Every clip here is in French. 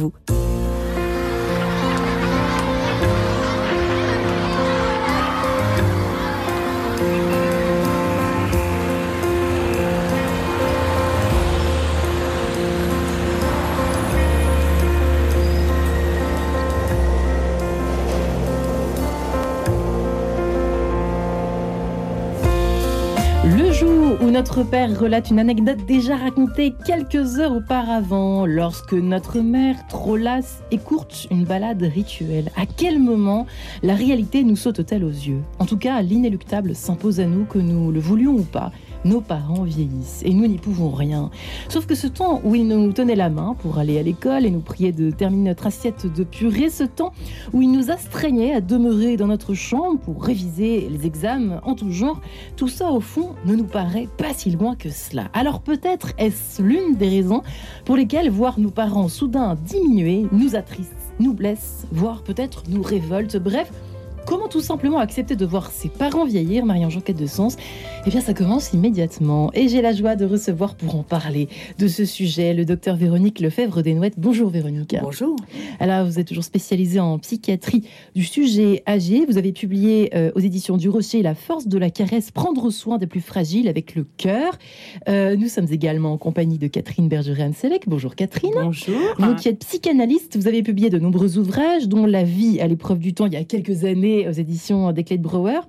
vous. Notre père relate une anecdote déjà racontée quelques heures auparavant, lorsque notre mère, trop lasse, écourte une balade rituelle. À quel moment la réalité nous saute-t-elle aux yeux? En tout cas, l'inéluctable s'impose à nous, que nous le voulions ou pas. Nos parents vieillissent et nous n'y pouvons rien. Sauf que ce temps où ils nous tenaient la main pour aller à l'école et nous priaient de terminer notre assiette de purée, ce temps où ils nous astreignaient à demeurer dans notre chambre pour réviser les examens en tout genre, tout ça au fond ne nous paraît pas si loin que cela. Alors peut-être est-ce l'une des raisons pour lesquelles voir nos parents soudain diminuer nous attriste, nous blesse, voire peut-être nous révolte. Bref, Comment tout simplement accepter de voir ses parents vieillir, Marie-Ange Quête de Sens? Eh bien, ça commence immédiatement. Et j'ai la joie de recevoir pour en parler de ce sujet le docteur Véronique Lefebvre Desnouettes. Bonjour Véronique. Bonjour. Alors, vous êtes toujours spécialisée en psychiatrie du sujet âgé. Vous avez publié euh, aux éditions du Rocher La force de la caresse, prendre soin des plus fragiles avec le cœur. Euh, nous sommes également en compagnie de Catherine Bergeret-Anselec. Bonjour Catherine. Bonjour. Vous qui êtes psychanalyste, vous avez publié de nombreux ouvrages, dont La vie à l'épreuve du temps il y a quelques années aux éditions des Clés de Brouwer.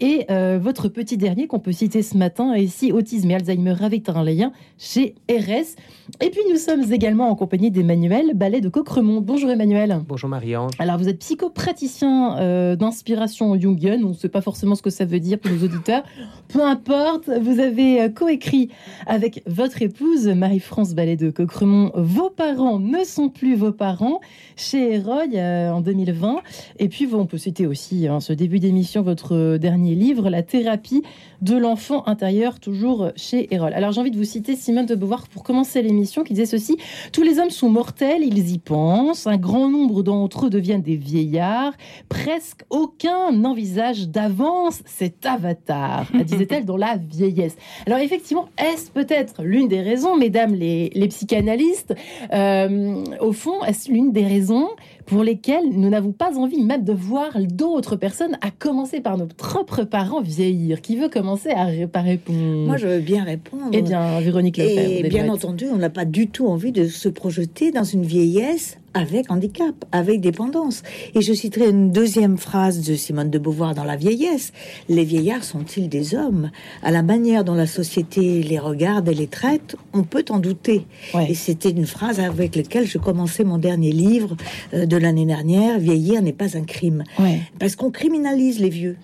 Et euh, votre petit dernier qu'on peut citer ce matin, ici Autisme et Alzheimer avec un lien chez RS. Et puis nous sommes également en compagnie d'Emmanuel Ballet de Coqueremont. Bonjour Emmanuel. Bonjour Marie-Ange. Alors vous êtes psychopraticien euh, d'inspiration jungienne, on ne sait pas forcément ce que ça veut dire pour nos auditeurs. Peu importe, vous avez euh, coécrit avec votre épouse Marie-France Ballet de Coqueremont Vos parents ne sont plus vos parents chez Roy euh, en 2020. Et puis on peut citer aussi hein, ce début d'émission votre dernier livre, La thérapie de l'enfant intérieur, toujours chez Erol. Alors j'ai envie de vous citer Simone de Beauvoir pour commencer l'émission qui disait ceci Tous les hommes sont mortels, ils y pensent. Un grand nombre d'entre eux deviennent des vieillards. Presque aucun n'envisage d'avance cet avatar, disait-elle dans la vieillesse. Alors effectivement, est-ce peut-être l'une des raisons, mesdames les, les psychanalystes, euh, au fond, est-ce l'une des raisons pour lesquelles nous n'avons pas envie même de voir d'autres personnes, à commencer par nos propres parents vieillir Qui veut commencer à, à répondre? Moi, je veux bien répondre. Eh bien, Véronique Lefebvre. Et bien entendu, on n'a pas du tout envie de se projeter dans une vieillesse avec handicap, avec dépendance. Et je citerai une deuxième phrase de Simone de Beauvoir dans La vieillesse. Les vieillards sont-ils des hommes? À la manière dont la société les regarde et les traite, on peut en douter. Ouais. Et c'était une phrase avec laquelle je commençais mon dernier livre euh, de l'année dernière, Vieillir n'est pas un crime. Ouais. Parce qu'on criminalise les vieux.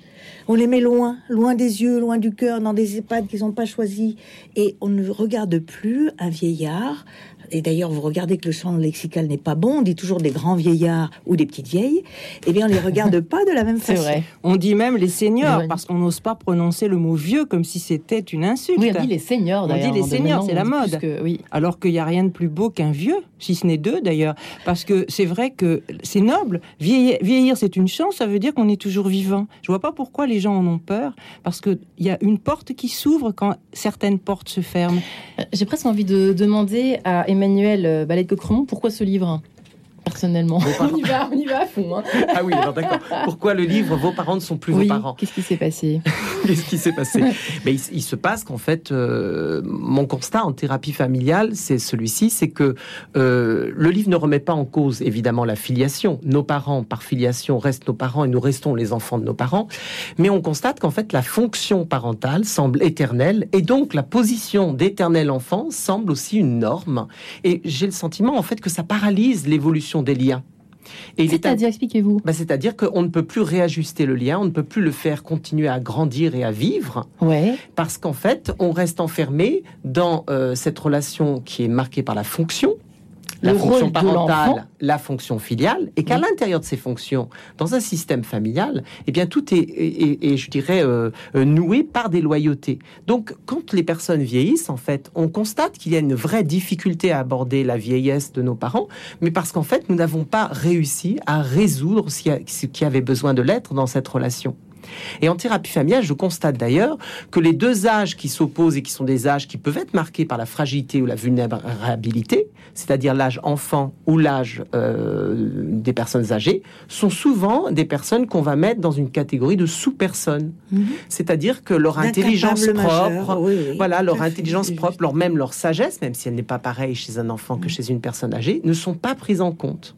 On les met loin, loin des yeux, loin du cœur, dans des EHPAD qu'ils n'ont pas choisis. Et on ne regarde plus un vieillard. Et d'ailleurs, vous regardez que le champ lexical n'est pas bon. On dit toujours des grands vieillards ou des petites vieilles. Eh bien, on les regarde pas de la même C'est façon. vrai. On dit même les seniors Oui. parce qu'on n'ose pas prononcer le mot vieux comme si c'était une insulte. Oui, on dit les seniors On d'ailleurs. dit les hein, seniors, maintenant, c'est la on mode. plus que- oui. Alors qu'il n'y a rien de plus beau qu'un vieux, si ce n'est deux d'ailleurs. Parce que c'est vrai que c'est noble. Vieillir, vieillir, c'est une chance, ça veut dire qu'on est toujours vivant. Je vois pas pourquoi les gens en ont peur. Parce qu'il y a une porte qui s'ouvre quand certaines portes se ferment. Euh, J'ai presque envie de demander à Emmanuel euh, Ballet de Coqueremont pourquoi ce livre? Personnellement, on y va, on y va à fond. hein. Ah oui, alors d'accord. Pourquoi le livre Vos parents ne sont plus Oui, vos parents qu'est-ce qui s'est passé Qu'est-ce qui s'est passé Mais il, il se passe qu'en fait, euh, mon constat en thérapie familiale, c'est celui-ci, c'est que euh, le livre ne remet pas en cause évidemment la filiation. Nos parents, par filiation, restent nos parents et nous restons les enfants de nos parents. Mais on constate qu'en fait, la fonction parentale semble éternelle et donc la position d'éternel enfant semble aussi une norme. Et j'ai le sentiment en fait que ça paralyse l'évolution des liens. C'est-à-dire, expliquez-vous. bah, C'est-à-dire qu'on ne peut plus réajuster le lien, on ne peut plus le faire continuer à grandir et à vivre, Ouais. parce qu'en fait, on reste enfermé dans euh, cette relation qui est marquée par la fonction, la Le fonction parentale, la fonction filiale, et qu'à Oui. l'intérieur de ces fonctions, dans un système familial, eh bien tout est, est- est- est, je dirais, euh, euh, noué par des loyautés. Donc, quand les personnes vieillissent, en fait, on constate qu'il y a une vraie difficulté à aborder la vieillesse de nos parents, mais parce qu'en fait, nous n'avons pas réussi à résoudre ce qui avait besoin de l'être dans cette relation. Et en thérapie familiale, je constate d'ailleurs que les deux âges qui s'opposent et qui sont des âges qui peuvent être marqués par la fragilité ou la vulnérabilité, c'est-à-dire l'âge enfant ou l'âge euh, des personnes âgées, sont souvent des personnes qu'on va mettre dans une catégorie de sous-personnes. Mhm. C'est-à-dire que leur intelligence propre, majeurs, oui, oui. voilà, leur fait, intelligence propre, leur même leur sagesse, même si elle n'est pas pareille chez un enfant que chez une personne âgée, ne sont pas prises en compte,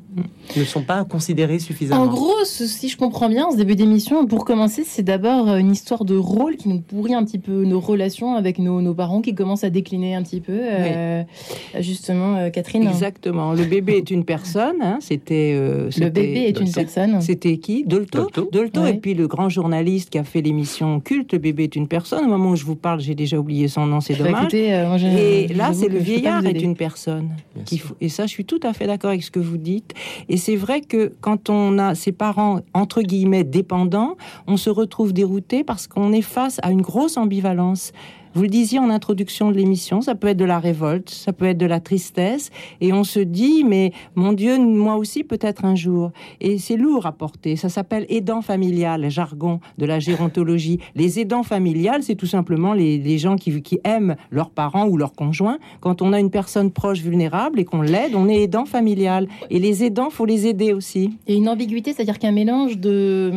ne sont pas considérées suffisamment. En gros, ce- si je comprends bien, ce début d'émission, pour commencer, c'est d'abord euh, une histoire de rôle qui nous pourrit un petit peu nos relations avec nos, nos parents, qui commencent à décliner un petit peu. euh, Justement, euh, Catherine, Exactement. Le bébé est une personne. hein, C'était. euh, le bébé est une personne. C'était qui? Dolto? Dolto. Ouais. et puis le grand journaliste qui a fait l'émission Culte, le bébé est une personne. Au moment où je vous parle, j'ai déjà oublié son nom, c'est Bah, dommage. écoutez, euh, moi, je- Et là, c'est le vieillard est une personne. Faut- Et ça, je suis tout à fait d'accord avec ce que vous dites. Et c'est vrai que quand on a ses parents, entre guillemets, dépendants, on se retrouve dérouté parce qu'on est face à une grosse ambivalence. Vous le disiez en introduction de l'émission, ça peut être de la révolte, ça peut être de la tristesse, et on se dit, mais mon Dieu, moi aussi peut-être un jour. Et c'est lourd à porter. Ça s'appelle aidant familial, jargon de la gérontologie. Les aidants familiales, c'est tout simplement les, les gens qui, qui aiment leurs parents ou leurs conjoints. Quand on a une personne proche vulnérable et qu'on l'aide, on est aidant familial. Et les aidants, faut les aider aussi. Il y a une ambiguïté, c'est-à-dire qu'un mélange de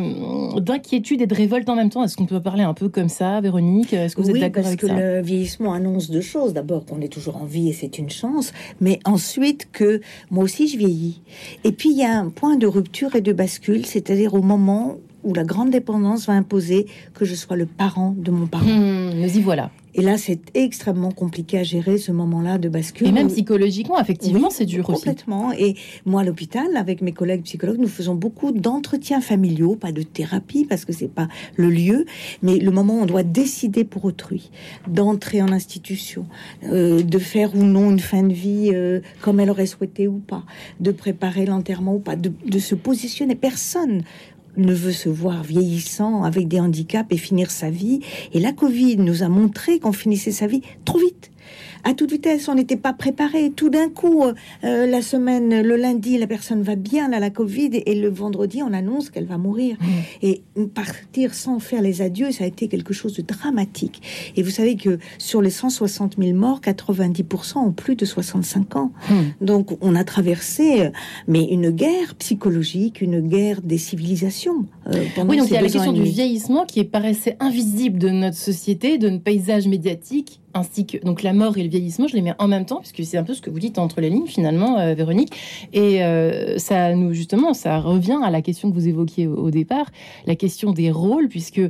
d'inquiétude et de révolte en même temps. Est-ce qu'on peut parler un peu comme ça, Véronique? Est-ce que vous oui, êtes d'accord avec que ça le vieillissement annonce deux choses. D'abord qu'on est toujours en vie et c'est une chance, mais ensuite que moi aussi je vieillis. Et puis il y a un point de rupture et de bascule, c'est-à-dire au moment où la grande dépendance va imposer que je sois le parent de mon parent. Hmm, Nous y voilà. Et là, c'est extrêmement compliqué à gérer ce moment-là de bascule. Et même psychologiquement, effectivement, Oui, c'est dur aussi. Complètement. Et moi, à l'hôpital, avec mes collègues psychologues, nous faisons beaucoup d'entretiens familiaux, pas de thérapie parce que c'est pas le lieu, mais le moment où on doit décider pour autrui, d'entrer en institution, euh, de faire ou non une fin de vie euh, comme elle aurait souhaité ou pas, de préparer l'enterrement ou pas, de, de se positionner. Personne ne veut se voir vieillissant avec des handicaps et finir sa vie. Et la Covid nous a montré qu'on finissait sa vie trop vite. À toute vitesse, on n'était pas préparé. Tout d'un coup, euh, euh, la semaine, le lundi, la personne va bien, là, la Covid, et le vendredi, on annonce qu'elle va mourir. Mmh. Et partir sans faire les adieux, ça a été quelque chose de dramatique. Et vous savez que sur les 160 000 morts, 90% ont plus de 65 ans. Hmm. Donc, on a traversé, euh, mais une guerre psychologique, une guerre des civilisations. euh, Oui, donc il y a la question du vieillissement qui paraissait invisible de notre société, de notre paysage médiatique, ainsi que donc la mort et le vieillissement, je les mets en même temps, puisque c'est un peu ce que vous dites entre les lignes finalement, euh, Véronique. Et euh, ça nous justement, ça revient à la question que vous évoquiez au, au départ, la question des rôles, puisque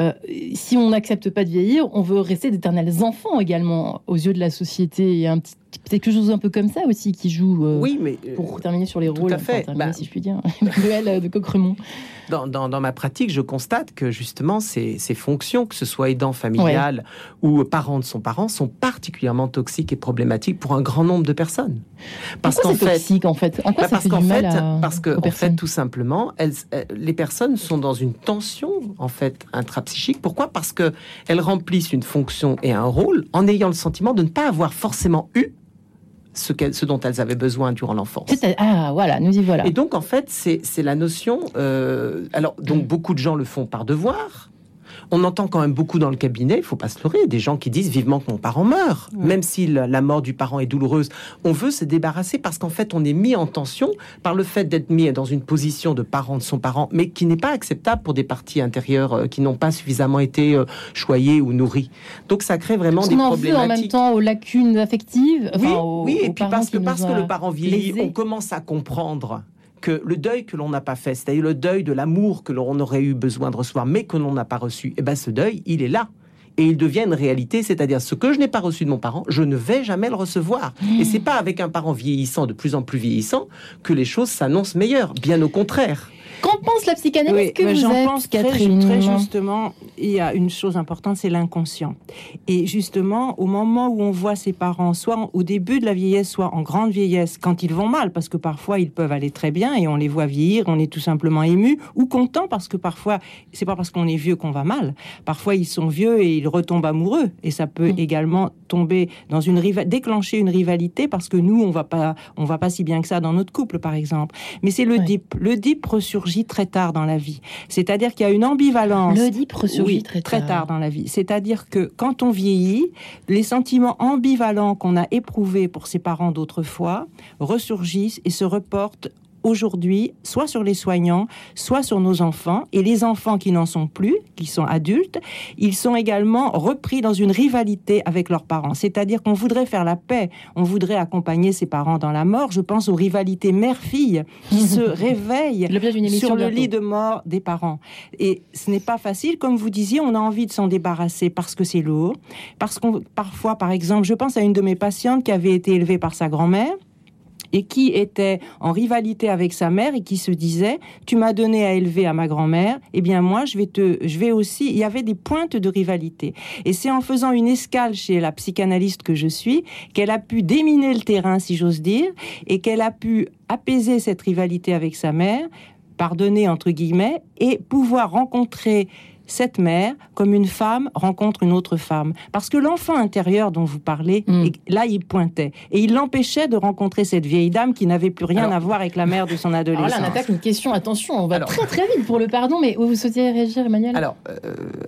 euh, si on n'accepte pas de vieillir, on veut rester d'éternels enfants également aux yeux de la société. Il y a un petit quelque chose un peu comme ça aussi qui joue. euh, Oui, mais euh, Pour terminer sur les tout rôles, à fait. terminer, Bah, si je puis dire, de Coqueremont. dans, dans- dans ma pratique, je constate que justement ces, ces fonctions, que ce soit aidant familial ou parent de son parent, sont particulièrement toxiques et problématiques pour un grand nombre de personnes. Parce qu'en fait, toxique en fait? En quoi Bah, ça parce fait qu'en fait, à, parce que en fait, tout simplement, elles, les personnes sont dans une tension en fait intrapsychique. Pourquoi? Parce que elles remplissent une fonction et un rôle en ayant le sentiment de ne pas avoir forcément eu ce, dont elles avaient besoin durant l'enfance. Ah voilà, nous y voilà. Et donc, en fait, c'est c'est la notion. euh, alors, donc, beaucoup de gens le font par devoir. On entend quand même beaucoup dans le cabinet, il faut pas se leurrer, des gens qui disent vivement que mon parent meurt. Ouais. Même si la, mort du parent est douloureuse, on veut se débarrasser parce qu'en fait, on est mis en tension par le fait d'être mis dans une position de parent de son parent, mais qui n'est pas acceptable pour des parties intérieures euh, qui n'ont pas suffisamment été euh, choyées ou nourries. Donc, ça crée vraiment Parce des qu'on en veut en même problématiques. temps aux lacunes affectives. Oui, aux- oui, et puis parce que, parce que le parent vieillit, on commence à comprendre que le deuil que l'on n'a pas fait, c'est-à-dire le deuil de l'amour que l'on aurait eu besoin de recevoir, mais que l'on n'a pas reçu, et ben ce deuil, il est là. Et il devient une réalité, c'est-à-dire ce que je n'ai pas reçu de mon parent, je ne vais jamais le recevoir. Et c'est pas avec un parent vieillissant, de plus en plus vieillissant, que les choses s'annoncent meilleures. Bien au contraire. Qu'en pense la psychanalyse Oui, que vous j'en êtes, pense très, Catherine très justement. Il y a une chose importante, c'est l'inconscient. Et justement, au moment où on voit ses parents, soit au début de la vieillesse, soit en grande vieillesse, quand ils vont mal, parce que parfois ils peuvent aller très bien et on les voit vieillir, on est tout simplement ému ou content parce que parfois c'est pas parce qu'on est vieux qu'on va mal. Parfois ils sont vieux et ils retombent amoureux et ça peut Mm. également tomber dans une riva- déclencher une rivalité parce que nous on va pas on va pas si bien que ça dans notre couple par exemple. Mais c'est le Ouais. dip. Le dip ressurgit très tard dans la vie. C'est-à-dire qu'il y a une ambivalence. L'Oedipe ressurgit Oui, très tard. tard dans la vie. C'est-à-dire que quand on vieillit, les sentiments ambivalents qu'on a éprouvés pour ses parents d'autrefois ressurgissent et se reportent aujourd'hui soit sur les soignants, soit sur nos enfants. Et les enfants qui n'en sont plus, qui sont adultes, ils sont également repris dans une rivalité avec leurs parents. C'est-à-dire qu'on voudrait faire la paix, on voudrait accompagner ses parents dans la mort. Je pense aux rivalités mère-fille qui se réveillent émission sur le lit de mort des parents. Et ce n'est pas facile, comme vous disiez, on a envie de s'en débarrasser parce que c'est lourd, parce qu'on parfois, par exemple, je pense à une de mes patientes qui avait été élevée par sa grand-mère et qui était en rivalité avec sa mère et qui se disait tu m'as donné à élever à ma grand-mère eh bien moi je vais te je vais aussi il y avait des pointes de rivalité. Et c'est en faisant une escale chez la psychanalyste que je suis qu'elle a pu déminer le terrain si j'ose dire et qu'elle a pu apaiser cette rivalité avec sa mère pardonner entre guillemets et pouvoir rencontrer cette mère comme une femme rencontre une autre femme. Parce que l'enfant intérieur dont vous parlez, Mm. et là, il pointait. Et il l'empêchait de rencontrer cette vieille dame qui n'avait plus rien Alors- à voir avec la mère de son Alors adolescence. là, on attaque une question. Attention, on va Alors- très très vite pour le pardon, mais vous souhaitez réagir, Emmanuel? Alors, euh,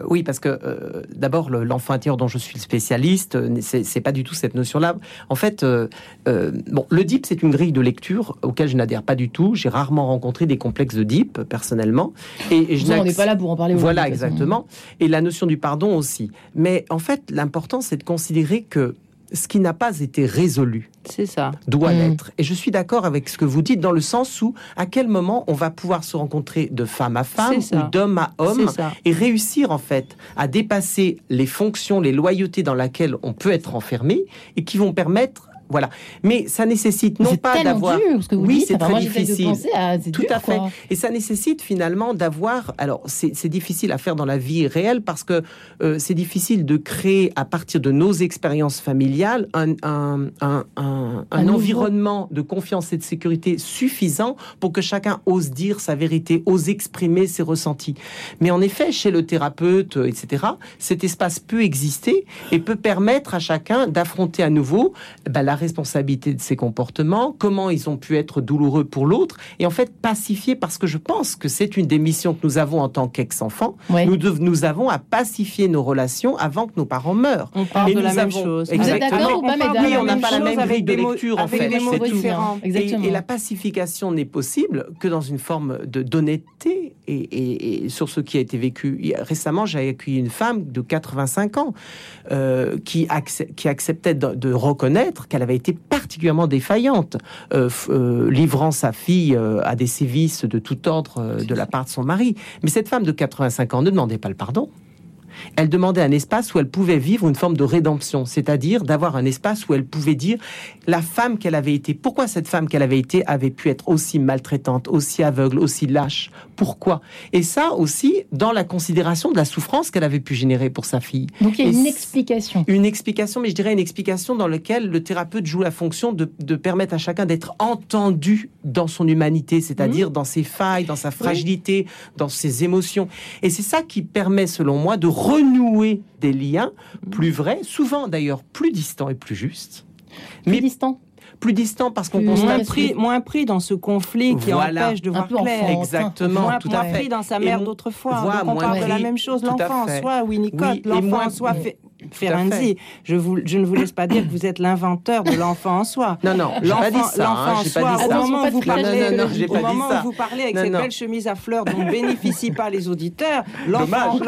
oui, parce que euh, d'abord, le- l'enfant intérieur dont je suis le spécialiste, euh, c'est pas du tout cette notion-là. En fait, euh, euh, bon, le DIP, c'est une grille de lecture auquel je n'adhère pas du tout. J'ai rarement rencontré des complexes de DIP, personnellement. Et, et je Ça, on n'est pas là pour en parler. Voilà, façon. Exactement. Et la notion du pardon aussi. Mais en fait, l'important, c'est de considérer que ce qui n'a pas été résolu C'est ça. doit Mm. l'être. Et je suis d'accord avec ce que vous dites dans le sens où, à quel moment on va pouvoir se rencontrer de femme à femme ou d'homme à homme et réussir en fait à dépasser les fonctions, les loyautés dans lesquelles on peut être enfermé et qui vont permettre, voilà. Mais ça nécessite non C'est pas d'avoir Oui, c'est très difficile. À... tout dur, à fait. quoi. Et ça nécessite finalement d'avoir. Alors, c'est difficile à faire dans la vie réelle parce que euh, c'est difficile de créer à partir de nos expériences familiales un, un, un, environnement de confiance et de sécurité suffisant pour que chacun ose dire sa vérité, ose exprimer ses ressentis. Mais en effet, chez le thérapeute, etc., cet espace peut exister et peut permettre à chacun d'affronter à nouveau bah, la responsabilité de ses comportements, comment ils ont pu être douloureux pour l'autre, et en fait pacifier, parce que je pense que c'est une des missions que nous avons en tant qu'ex-enfants. Ouais. Nous, nous avons à pacifier nos relations avant que nos parents meurent. On parle Et de la même chose. Vous êtes d'accord ou pas, mesdames? Oui, on n'a pas la même grille de lecture, en avec fait, des mots différents. Et, Exactement. et la pacification n'est possible que dans une forme de d'honnêteté et, et- et sur ce qui a été vécu. Récemment, j'ai accueilli une femme de 85 ans euh, qui, accep- qui acceptait de, de reconnaître qu'elle avait été particulièrement défaillante, euh, euh, livrant sa fille euh, à des sévices de tout ordre de la part de son mari. Mais cette femme de 85 ans ne demandait pas le pardon. Elle demandait un espace où elle pouvait vivre une forme de rédemption, c'est-à-dire d'avoir un espace où elle pouvait dire la femme qu'elle avait été. Pourquoi cette femme qu'elle avait été avait pu être aussi maltraitante, aussi aveugle, aussi lâche? Pourquoi? Et ça aussi dans la considération de la souffrance qu'elle avait pu générer pour sa fille. Donc il y a Et une explication. Une explication, mais je dirais une explication dans laquelle le thérapeute joue la fonction de, de permettre à chacun d'être entendu dans son humanité, c'est-à-dire dans ses failles, dans sa fragilité, dans ses émotions. Et c'est ça qui permet, selon moi, de renouer des liens plus vrais, souvent d'ailleurs plus distants et plus justes. Plus Mais distant. plus distants parce qu'on Moins pris, moins pris dans ce conflit qui Voilà. empêche de voir clair. exactement, moins, tout moins à fait. pris dans sa mère d'autrefois. on parle de la même chose. L'enfant en soi, Winnicott, Oui, l'enfant en soi, fait, à Ferenczi. Je, vous, je ne vous laisse pas dire que vous êtes l'inventeur de l'enfant en soi. Non, non, j'ai pas dit L'enfant hein, l'enfant en soi, pas dit au moment où vous parlez. Non, non, non, j'ai au pas dit moment où vous parlez avec Non, cette non. belle chemise à fleurs dont ne bénéficient pas les auditeurs, l'enfant,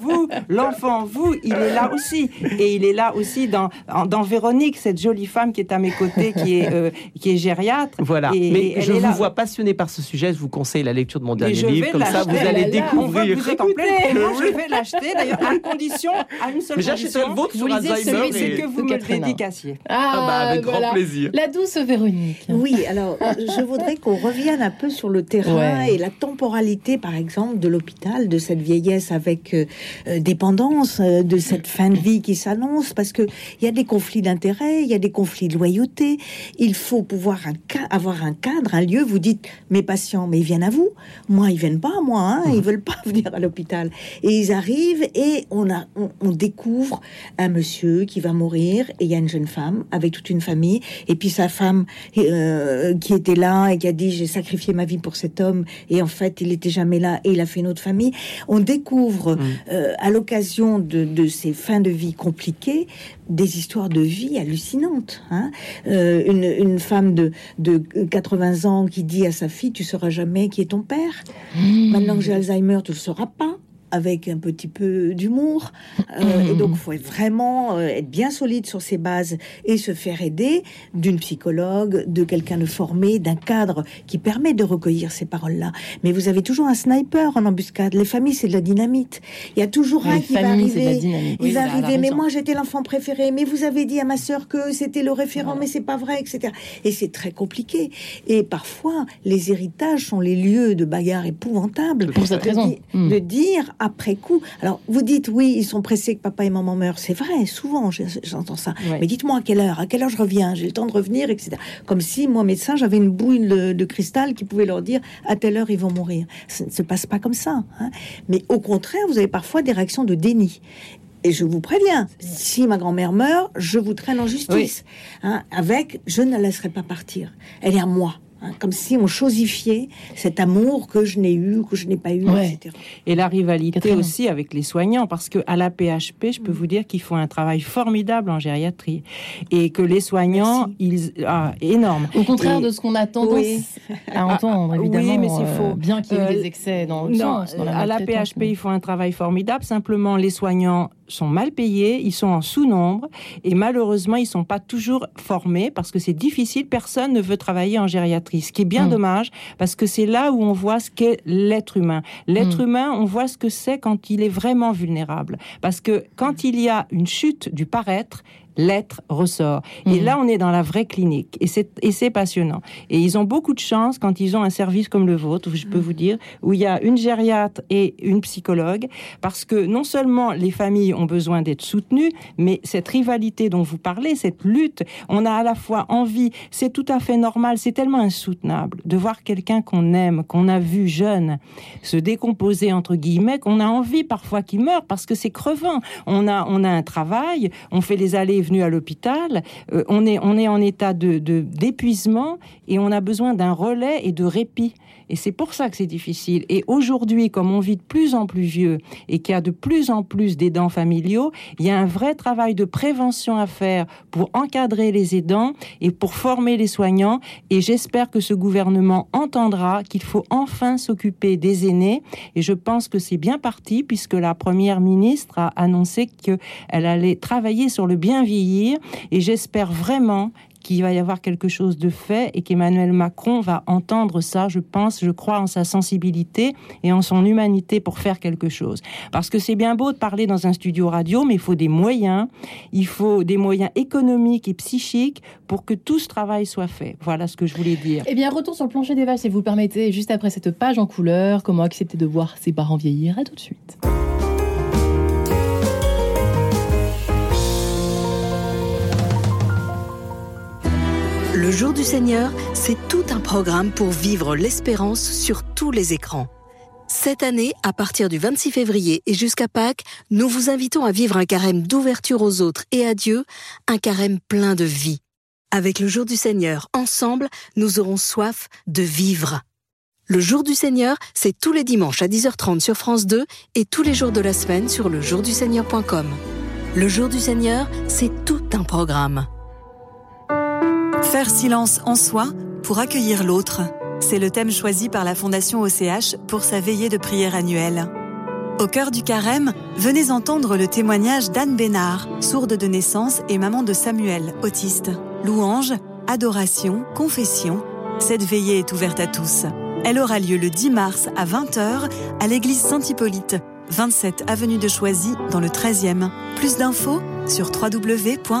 vous, l'enfant en vous, il est là aussi, et il est là aussi dans, en- dans Véronique, cette jolie femme qui est à mes côtés, qui est, euh, qui est gériatre. Voilà. Et- Mais et je vous là. vois passionné par ce sujet. Je vous conseille la lecture de mon Mais dernier je livre. vais Comme ça, vous allez découvrir. vous êtes en pleine je vais l'acheter d'ailleurs à condition, à une seule le vôtre Vous sur lisez Alzheimer. celui- c'est que vous me le. Ah, Ah bah, avec voilà. grand plaisir. La douce Véronique. Oui, alors je voudrais qu'on revienne un peu sur le terrain Ouais. et la temporalité, par exemple, de l'hôpital, de cette vieillesse avec euh, euh, dépendance, euh, de cette fin de vie qui s'annonce, parce que il y a des conflits d'intérêts, il y a des conflits de loyauté. Il faut pouvoir un avoir un cadre, un lieu. Vous dites, mes patients, mais ils viennent à vous. Moi, ils viennent pas à moi. Hein, ils veulent pas venir à l'hôpital. Et ils arrivent et on a, on, on découvre découvre un monsieur qui va mourir et il y a une jeune femme avec toute une famille et puis sa femme euh, qui était là et qui a dit j'ai sacrifié ma vie pour cet homme et en fait il était jamais là et il a fait une autre famille. On découvre mm. euh, à l'occasion de, de ces fins de vie compliquées des histoires de vie hallucinantes. Hein. Euh, une, une, femme de, de 80 ans qui dit à sa fille tu sauras jamais qui est ton père. Mmh. Maintenant que j'ai Alzheimer, tu le sauras pas avec un petit peu d'humour. Euh, et donc, il faut être vraiment euh, être bien solide sur ses bases et se faire aider d'une psychologue, de quelqu'un de formé, d'un cadre qui permet de recueillir ces paroles-là. Mais vous avez toujours un sniper en embuscade. Les familles, c'est de la dynamite. Il y a toujours un qui va arriver. Il va arriver. Mais moi, j'étais l'enfant préféré. Mais vous avez dit à ma sœur que c'était le référent, mais c'est pas vrai, etc. Et c'est très compliqué. Et parfois, les héritages sont les lieux de bagarres épouvantables. Pour cette raison. Hmm. De dire après coup. Alors, vous dites, oui, ils sont pressés que papa et maman meurent. C'est vrai, souvent, j'entends ça. Mais dites-moi à quelle heure, à quelle heure je reviens, j'ai le temps de revenir, etc. Comme si, moi, médecin, j'avais une bouille de, cristal qui pouvait leur dire, à telle heure, ils vont mourir. Ça ne se passe pas comme ça. Hein. Mais au contraire, vous avez parfois des réactions de déni. Et je vous préviens, si ma grand-mère meurt, je vous traîne en justice. Hein, avec, je ne la laisserai pas partir. Elle est à moi. Hein, comme si on chosifiait cet amour que je n'ai eu, que je n'ai pas eu, etc. Et la rivalité aussi avec les soignants, parce que à la PHP, je peux vous dire qu'ils font un travail formidable en gériatrie et que les soignants, ils, ah, énorme. Au contraire de ce qu'on attend à entendre, évidemment. Oui, mais c'est faux. Euh, bien qu'il y ait des euh, excès dans le sens. à la PHP, ils font un travail formidable. Simplement, les soignants sont mal payés, ils sont en sous-nombre et malheureusement ils sont pas toujours formés parce que c'est difficile, personne ne veut travailler en gériatrie, ce qui est bien hmm. dommage parce que c'est là où on voit ce qu'est l'être humain. L'être hmm. humain, on voit ce que c'est quand il est vraiment vulnérable parce que quand il y a une chute du paraître, l'être ressort. Et mhm. là, on est dans la vraie clinique. Et c'est, et c'est passionnant. Et ils ont beaucoup de chance quand ils ont un service comme le vôtre, je peux mhm. vous dire, où il y a une gériatre et une psychologue, parce que non seulement les familles ont besoin d'être soutenues, mais cette rivalité dont vous parlez, cette lutte, on a à la fois envie, c'est tout à fait normal, c'est tellement insoutenable de voir quelqu'un qu'on aime, qu'on a vu jeune, se décomposer, entre guillemets, qu'on a envie parfois qu'il meure, parce que c'est crevant. On a, on a un travail, on fait les allées venu à l'hôpital, euh, on, est, on est en état de, d'épuisement et on a besoin d'un relais et de répit. Et c'est pour ça que c'est difficile. Et aujourd'hui, comme on vit de plus en plus vieux et qu'il y a de plus en plus d'aidants familiaux, il y a un vrai travail de prévention à faire pour encadrer les aidants et pour former les soignants. Et j'espère que ce gouvernement entendra qu'il faut enfin s'occuper des aînés. Et je pense que c'est bien parti puisque la première ministre a annoncé qu'elle allait travailler sur le bien vieillir. Et j'espère vraiment qu'il va y avoir quelque chose de fait et qu'Emmanuel Macron va entendre ça, je pense, je crois en sa sensibilité et en son humanité pour faire quelque chose. Parce que c'est bien beau de parler dans un studio radio, mais il faut des moyens, il faut des moyens économiques et psychiques pour que tout ce travail soit fait. Voilà ce que je voulais dire. Eh bien, retour sur le plancher des vaches, si vous permettez, juste après cette page en couleur, comment accepter de voir ses parents vieillir? À tout de suite. Le jour du Seigneur, c'est tout un programme pour vivre l'espérance sur tous les écrans. Cette année, à partir du 26 février et jusqu'à Pâques, nous vous invitons à vivre un carême d'ouverture aux autres et à Dieu, un carême plein de vie. Avec le jour du Seigneur, ensemble, nous aurons soif de vivre. Le jour du Seigneur, c'est tous les dimanches à 10h30 sur France 2 et tous les jours de la semaine sur lejourduseigneur.com. Le jour du Seigneur, c'est tout un programme. Faire silence en soi pour accueillir l'autre. C'est le thème choisi par la Fondation OCH pour sa veillée de prière annuelle. Au cœur du carême, venez entendre le témoignage d'Anne Bénard, sourde de naissance et maman de Samuel, autiste. Louange, adoration, confession. Cette veillée est ouverte à tous. Elle aura lieu le 10 mars à 20h à l'église Saint-Hippolyte, 27 avenue de Choisy dans le 13e. Plus d'infos sur www.och.fr.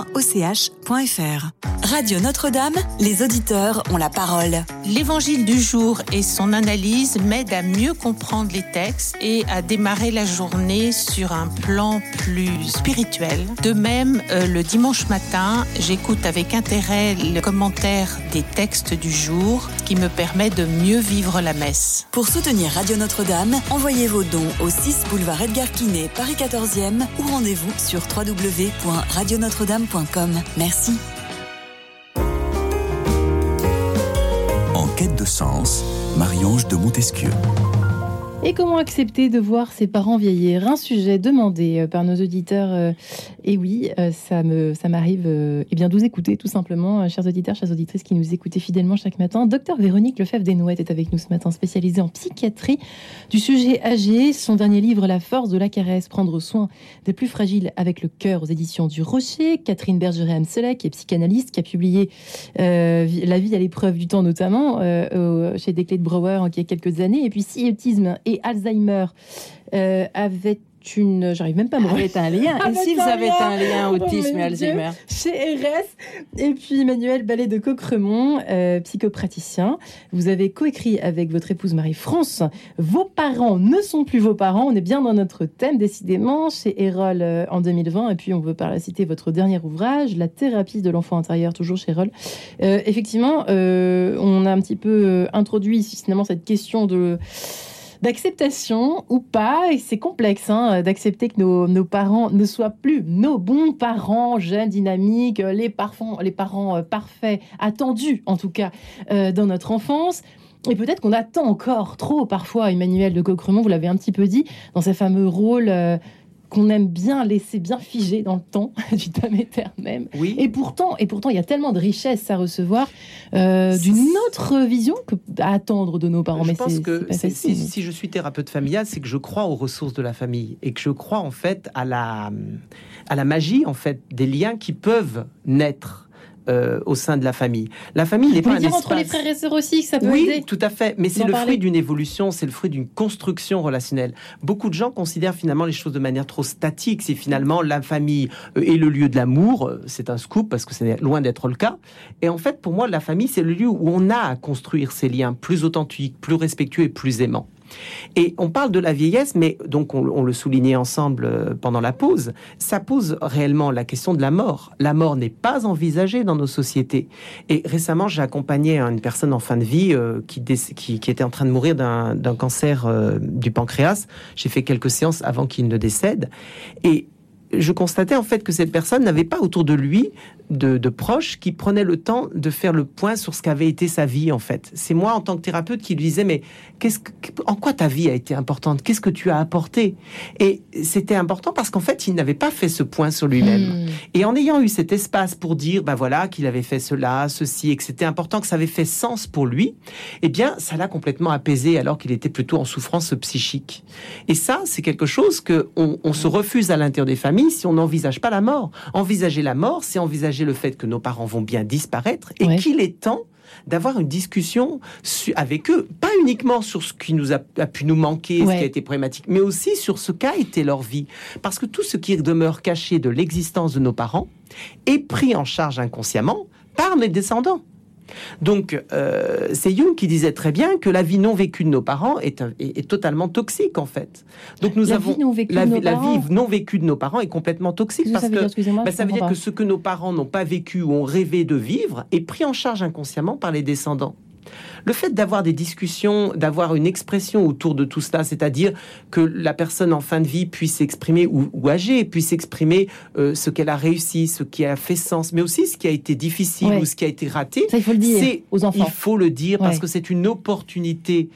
Radio Notre-Dame, les auditeurs ont la parole. L'évangile du jour et son analyse m'aident à mieux comprendre les textes et à démarrer la journée sur un plan plus spirituel. De même, euh, le dimanche matin, j'écoute avec intérêt le commentaire des textes du jour qui me permet de mieux vivre la messe. Pour soutenir Radio Notre-Dame, envoyez vos dons au 6 boulevard Edgar Quinet, Paris 14e ou rendez-vous sur www.radionotre-dame.com. Merci. En quête de sens, Marie-Ange de Montesquieu. Et comment accepter de voir ses parents vieillir? Un sujet demandé euh, par nos auditeurs. Et oui, euh, ça me, ça m'arrive euh, eh bien, de vous écouter tout simplement, euh, chers auditeurs, chères auditrices qui nous écoutez fidèlement chaque matin. Docteur Véronique Lefebvre-Desnouettes est avec nous ce matin, spécialisée en psychiatrie du sujet âgé. Son dernier livre, La force de la caresse, prendre soin des plus fragiles avec le cœur aux éditions du Rocher. Catherine Bergeret-Amselec, qui est psychanalyste, qui a publié La vie à l'épreuve du temps notamment chez Desclés de Brouwer il y a quelques années. Et puis si autisme et Alzheimer euh, avaient une... J'arrive même pas à me remettre un lien. Et s'ils Avec un avaient lien un lien Oh, autisme et Alzheimer chez RS. Et puis Emmanuel Ballet de Coqueremont, euh, psychopraticien. Vous avez coécrit avec votre épouse Marie-France Vos parents ne sont plus vos parents. On est bien dans notre thème, décidément, chez Erol euh, en 2020. Et puis on veut par là citer votre dernier ouvrage, La thérapie de l'enfant intérieur, toujours chez Erol. Euh, effectivement, euh, on a un petit peu introduit finalement cette question de d'acceptation ou pas, et c'est complexe hein, d'accepter que nos, parents ne soient plus nos bons parents, jeunes, dynamiques, les, parfums, les parents euh, parfaits, attendus en tout cas euh, dans notre enfance. Et peut-être qu'on attend encore trop parfois Emmanuel de Coqueremont, vous l'avez un petit peu dit, dans ces fameux rôles euh, qu'on aime bien laisser bien figés dans le temps du tam éternel. Oui. Et pourtant, et pourtant, il y a tellement de richesses à recevoir euh, d'une autre vision que à attendre de nos parents. je Mais pense que pas facile. si je suis thérapeute familial, c'est que je crois aux ressources de la famille et que je crois en fait à la, à la magie en fait des liens qui peuvent naître euh, au sein de la famille. La famille n'est pas pouvez un dire entre les frères et sœurs aussi que ça peut oui, aider. tout à fait. Mais c'est le parler. fruit d'une évolution, c'est le fruit d'une construction relationnelle. Beaucoup de gens considèrent finalement les choses de manière trop statique. C'est finalement la famille euh, est le lieu de l'amour. Euh, C'est un scoop parce que c'est loin d'être le cas. Et en fait, pour moi, la famille, c'est le lieu où on a à construire ces liens plus authentiques, plus respectueux et plus aimants. Et on parle de la vieillesse, mais donc on, le soulignait ensemble euh, pendant la pause, ça pose réellement la question de la mort. La mort n'est pas envisagée dans nos sociétés. Et récemment, j'ai accompagné une personne en fin de vie euh, qui, était en train de mourir d'un d'un cancer euh, du pancréas. J'ai fait quelques séances avant qu'il ne décède. Et je constatais en fait que cette personne n'avait pas autour de lui de, de proches qui prenaient le temps de faire le point sur ce qu'avait été sa vie en fait. C'est moi en tant que thérapeute qui lui disais mais qu'est-ce que, en quoi ta vie a été importante? Qu'est-ce que tu as apporté? Et c'était important parce qu'en fait il n'avait pas fait ce point sur lui-même. Hmm. Et en ayant eu cet espace pour dire, ben voilà, qu'il avait fait cela, ceci, et que c'était important, que ça avait fait sens pour lui, eh bien, ça l'a complètement apaisé alors qu'il était plutôt en souffrance psychique. Et ça, c'est quelque chose que on, on se refuse à l'intérieur des familles si on n'envisage pas la mort. Envisager la mort, c'est envisager le fait que nos parents vont bien disparaître et Ouais. qu'il est temps d'avoir une discussion avec eux, pas uniquement sur ce qui nous a, a pu nous manquer, ce qui a été problématique, mais aussi sur ce qu'a été leur vie. Parce que tout ce qui demeure caché de l'existence de nos parents est pris en charge inconsciemment par mes descendants. Donc, euh, c'est Jung qui disait très bien que la vie non vécue de nos parents est, un- est- est totalement toxique, en fait. Donc, nous La avons vie non vécue la, de nos la parents. vie non vécue de nos parents est complètement toxique parce ça veut que dire je ça veut dire que ce que nos parents n'ont pas vécu ou ont rêvé de vivre est pris en charge inconsciemment par les descendants. Le fait d'avoir des discussions, d'avoir une expression autour de tout cela, c'est-à-dire que la personne en fin de vie puisse s'exprimer ou, ou âgée puisse exprimer euh, ce qu'elle a réussi, ce qui a fait sens, mais aussi ce qui a été difficile Ouais. ou ce qui a été raté. Ça, il faut le dire aux enfants. Il faut le dire parce que c'est une opportunité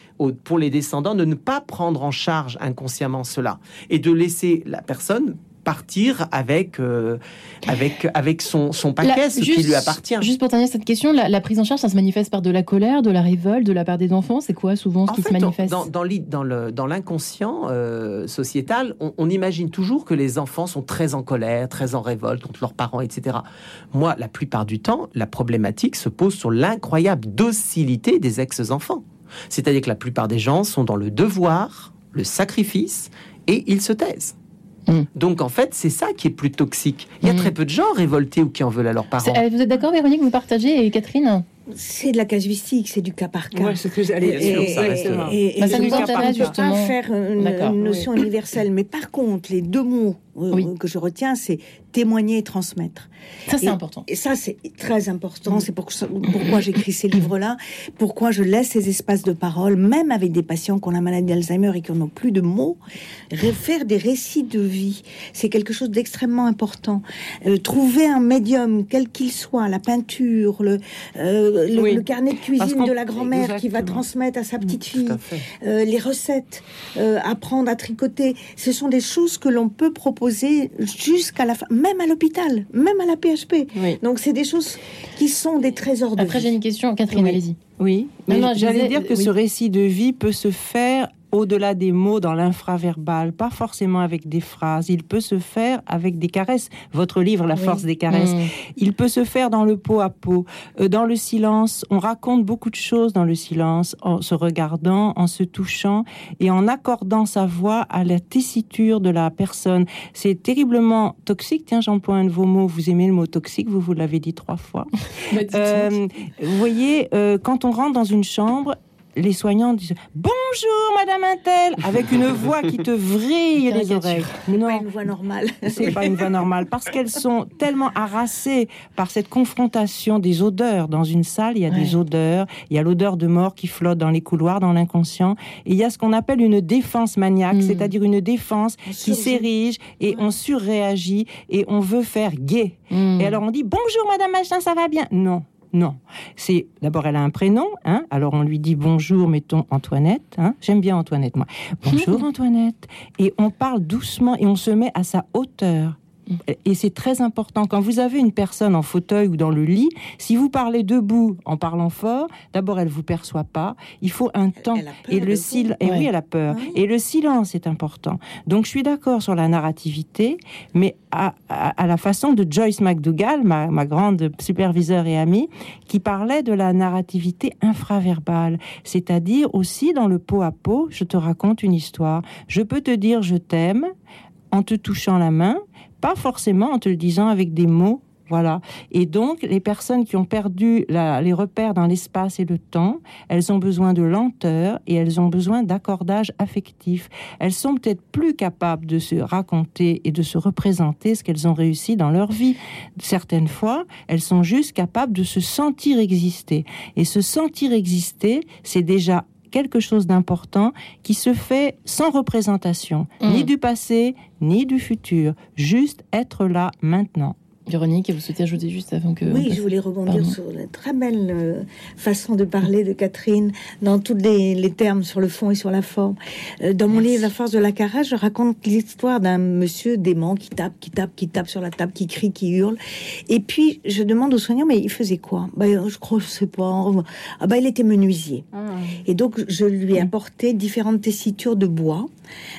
pour les descendants de ne pas prendre en charge inconsciemment cela et de laisser la personne partir avec euh, avec avec son son paquet, La- ce qui lui appartient. Juste pour terminer cette question, la, la prise en charge, ça se manifeste par de la colère, de la révolte, de la part des enfants? C'est quoi souvent ce En qui se manifeste? dans, dans, l'i- dans le- dans l'inconscient euh, sociétal, on, on imagine toujours que les enfants sont très en colère, très en révolte contre leurs parents, etc. Moi, la plupart du temps, la problématique se pose sur l'incroyable docilité des ex-enfants. C'est-à-dire que la plupart des gens sont dans le devoir, le sacrifice, et ils se taisent. Mm. Donc en fait, c'est ça qui est plus toxique. Il y a Mm. très peu de gens révoltés ou qui en veulent à leurs parents. Euh, Vous êtes d'accord, Véronique, vous partagez, et Catherine? C'est de la casuistique, c'est du cas par cas. Ouais, c'est ce que j'allais Et- ça, et- exactement. et- et Bah, ça nous intéresse, justement. pas faire une, oui. notion universelle. Mais par contre, les deux mots euh, Oui. que je retiens, c'est témoigner et transmettre. Ça, c'est important. Et ça, c'est très important. C'est pour pourquoi j'écris ces livres-là, pourquoi je laisse ces espaces de parole, même avec des patients qui ont la maladie d'Alzheimer et qui n'ont plus de mots, faire des récits de vie. C'est quelque chose d'extrêmement important. Euh, trouver un médium, quel qu'il soit, la peinture, le, euh, le, Oui. le carnet de cuisine de la grand-mère qui va transmettre à sa petite fille, euh, les recettes, apprendre à tricoter, ce sont des choses que l'on peut proposer jusqu'à la fin, même à l'hôpital, même à la PHP. Oui. Donc c'est des choses qui sont des trésors de Après, j'ai une question. Catherine, Oui. allez-y. Oui, mais j'allais dire que oui. ce récit de vie peut se faire au-delà des mots dans l'infraverbal, pas forcément avec des phrases. Il peut se faire avec des caresses. Votre livre, La Oui. force des caresses, Mm. il peut se faire dans le pot à pot, euh, dans le silence. On raconte beaucoup de choses dans le silence, en se regardant, en se touchant et en accordant sa voix à la tessiture de la personne. C'est terriblement toxique. Tiens, j'emploie un de vos mots. Vous aimez le mot toxique, vous vous l'avez dit trois fois. Bah. Euh, vous voyez, euh, quand on rentre dans une chambre, les soignants disent Bonjour, Madame Intel, avec une voix qui te vrille les oreilles. Pas Non, une voix normale. c'est pas une voix normale, parce qu'elles sont tellement harassées par cette confrontation des odeurs. Dans une salle, il y a des odeurs, il y a l'odeur de mort qui flotte dans les couloirs, dans l'inconscient, et il y a ce qu'on appelle une défense maniaque, Mm. c'est-à-dire une défense On qui s'érige et on surréagit et on veut faire gay. Mm. Et alors on dit bonjour Madame Machin, ça va bien? Non, non. C'est d'abord elle a un prénom, hein. Alors on lui dit bonjour, mettons Antoinette. Hein. J'aime bien Antoinette moi. Bonjour Antoinette. Et on parle doucement et on se met à sa hauteur. Et c'est très important. Quand vous avez une personne en fauteuil ou dans le lit, si vous parlez debout en parlant fort, d'abord elle vous perçoit pas. Il faut un temps. Elle Et le silence. Et Ouais. oui, elle a peur. Oui. Et le silence est important. Donc je suis d'accord sur la narrativité, mais à, à- à la façon de Joyce McDougall, ma, ma grande superviseure et amie, qui parlait de la narrativité infraverbale, c'est-à-dire aussi dans le pot à pot, je te raconte une histoire. Je peux te dire je t'aime en te touchant la main, pas forcément en te le disant avec des mots. Voilà. Et donc, les personnes qui ont perdu les repères dans l'espace et le temps, elles ont besoin de lenteur et elles ont besoin d'accordage affectif. Elles sont peut-être plus capables de se raconter et de se représenter ce qu'elles ont réussi dans leur vie. Certaines fois, elles sont juste capables de se sentir exister. Et se sentir exister, c'est déjà quelque chose d'important qui se fait sans représentation, Mm. ni du passé, ni du futur. Juste être là maintenant. Véronique, vous souhaitez ajouter juste avant que. Oui, je voulais rebondir Pardon. sur la très belle euh, façon de parler de Catherine dans tous les, les termes sur le fond et sur la forme. Euh, dans mon livre La force de la caresse, je raconte l'histoire d'un monsieur dément qui tape, qui tape, qui tape sur la table, qui crie, qui hurle. Et puis je demande aux soignants, mais il faisait quoi? Ben, Je crois, je sais pas. Ah ben, il était menuisier. Et donc, je lui ai apporté différentes tessitures de bois,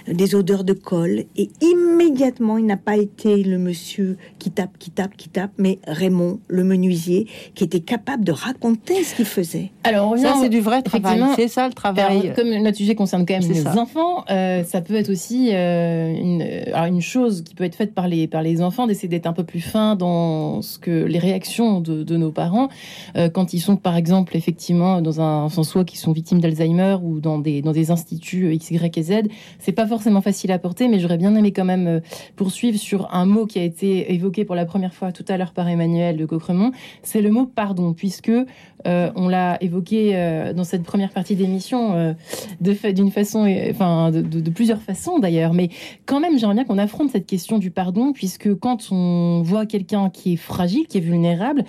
des odeurs de colle, et immédiatement, il n'a pas été le monsieur qui tape, qui tape, qui tape, mais Raymond, le menuisier, qui était capable de raconter ce qu'il faisait. Alors, on revient. Ça, c'est du vrai travail. C'est ça le travail. Alors, comme notre sujet concerne quand même C'est les ça. enfants, euh, ça peut être aussi euh, une, alors une chose qui peut être faite par les, par les enfants, d'essayer d'être un peu plus fin dans ce que les réactions de, de nos parents euh, quand ils sont, par exemple, effectivement, dans un, enfin, soit qui sont victimes d'Alzheimer ou dans des, dans des instituts X, Y et Z. C'est pas forcément facile à porter, mais j'aurais bien aimé quand même euh, poursuivre sur un mot qui a été évoqué pour la première fois tout à l'heure par Emmanuel de Cocremont. C'est le mot pardon, puisque euh, on l'a évoqué euh, dans cette première partie d'émission d'une façon, enfin de, plusieurs façons d'ailleurs, mais quand même j'aimerais bien qu'on affronte cette question du pardon, puisque quand on voit quelqu'un qui est fragile, qui est vulnérable,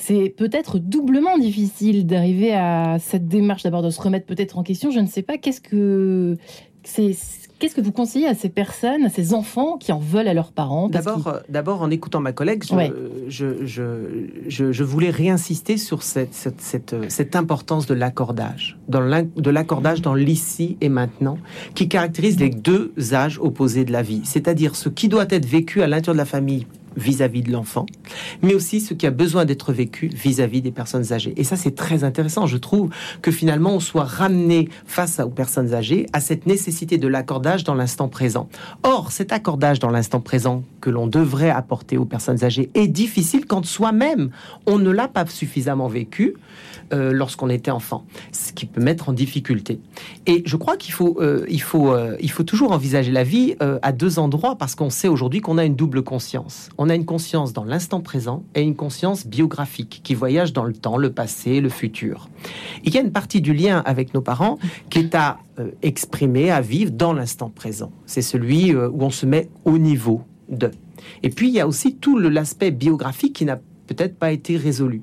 c'est peut-être doublement difficile d'arriver à cette démarche d'abord de se remettre peut-être en question. Je ne sais pas qu'est-ce que. Qu'est-ce que vous conseillez à ces personnes, à ces enfants qui en veulent à leurs parents? D'abord, euh, d'abord, en écoutant ma collègue, je, Ouais. je, je, je- voulais réinsister sur cette, cette, cette, euh, cette importance de l'accordage, de l'accordage dans l'ici et maintenant, qui caractérise les deux âges opposés de la vie, c'est-à-dire ce qui doit être vécu à l'intérieur de la famille vis-à-vis de l'enfant, mais aussi ce qui a besoin d'être vécu vis-à-vis des personnes âgées. Et ça, c'est très intéressant. Je trouve que finalement, on soit ramené face aux personnes âgées à cette nécessité de l'accordage dans l'instant présent. Or, cet accordage dans l'instant présent que l'on devrait apporter aux personnes âgées est difficile quand soi-même, on ne l'a pas suffisamment vécu euh, lorsqu'on était enfant, ce qui peut mettre en difficulté. Et je crois qu'il faut, euh, il faut, euh, il faut toujours envisager la vie à deux endroits parce qu'on sait aujourd'hui qu'on a une double conscience. On a une conscience dans l'instant présent et une conscience biographique qui voyage dans le temps, le passé, le futur. Il y a une partie du lien avec nos parents qui est à exprimer, à vivre dans l'instant présent. C'est celui où on se met au niveau de. Et puis il y a aussi tout l'aspect biographique qui n'a peut-être pas été résolu.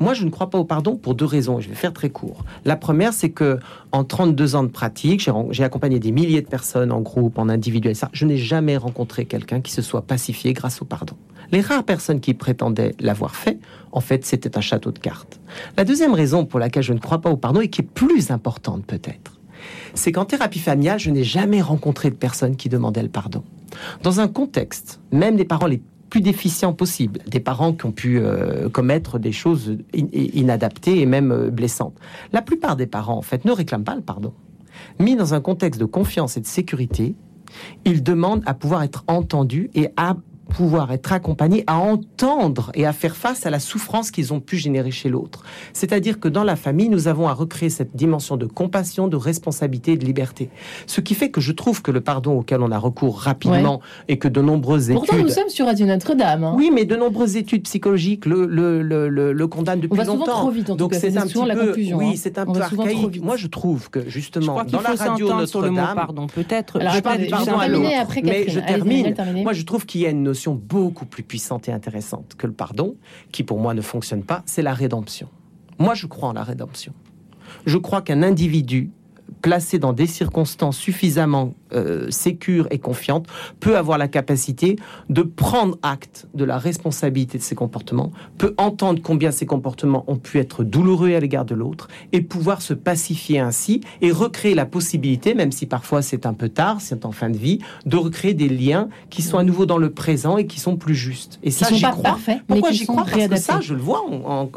Moi, je ne crois pas au pardon pour deux raisons. Je vais faire très court. La première, c'est que en 32 ans de pratique, j'ai accompagné des milliers de personnes en groupe, en individuel. Ça, je n'ai jamais rencontré quelqu'un qui se soit pacifié grâce au pardon. Les rares personnes qui prétendaient l'avoir fait, en fait, c'était un château de cartes. La deuxième raison pour laquelle je ne crois pas au pardon et qui est plus importante peut-être, c'est qu'en thérapie familiale, je n'ai jamais rencontré de personne qui demandait le pardon. Dans un contexte, même des parents les plus déficients possibles, des parents qui ont pu euh, commettre des choses inadaptées et même euh, blessantes. La plupart des parents, en fait, ne réclament pas le pardon. Mis dans un contexte de confiance et de sécurité, ils demandent à pouvoir être entendus et à pouvoir être accompagnés à entendre et à faire face à la souffrance qu'ils ont pu générer chez l'autre. C'est-à-dire que dans la famille, nous avons à recréer cette dimension de compassion, de responsabilité et de liberté. Ce qui fait que je trouve que le pardon auquel on a recours rapidement et que de nombreuses études... Pourtant, nous sommes sur Radio Notre-Dame. Hein. Oui, mais de nombreuses études psychologiques le, le, le, le, condamnent depuis on va longtemps. Trop vite, en Donc c'est un petit la peu. Oui, hein. c'est un peu archaïque. Moi, je trouve que justement, dans la radio Notre-Dame... pardon, peut-être... Alors, je pardon à Mais je termine. Moi, je trouve qu'il y a une beaucoup plus puissante et intéressante que le pardon, qui pour moi ne fonctionne pas, c'est la rédemption. Moi, je crois en la rédemption. Je crois qu'un individu placé dans des circonstances suffisamment euh, sécure et confiante, peut avoir la capacité de prendre acte de la responsabilité de ses comportements, peut entendre combien ses comportements ont pu être douloureux à l'égard de l'autre, et pouvoir se pacifier ainsi et recréer la possibilité, même si parfois c'est un peu tard, c'est en fin de vie, de recréer des liens qui sont à nouveau dans le présent et qui sont plus justes. Et ça, j'y crois. Pourquoi j'y crois? Parce que ça, je le vois en,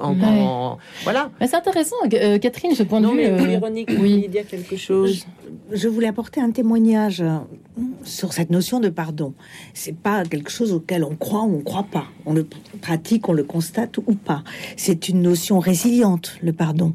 voilà. Mais c'est intéressant, euh, Catherine, ce point de vue. Mais, euh, Véronique, oui. dire quelque chose. je voulais apporter un témoignage euh, sur cette notion de pardon. C'est pas quelque chose auquel on croit ou on croit pas. On le pratique, on le constate ou pas. C'est une notion résiliente, le pardon.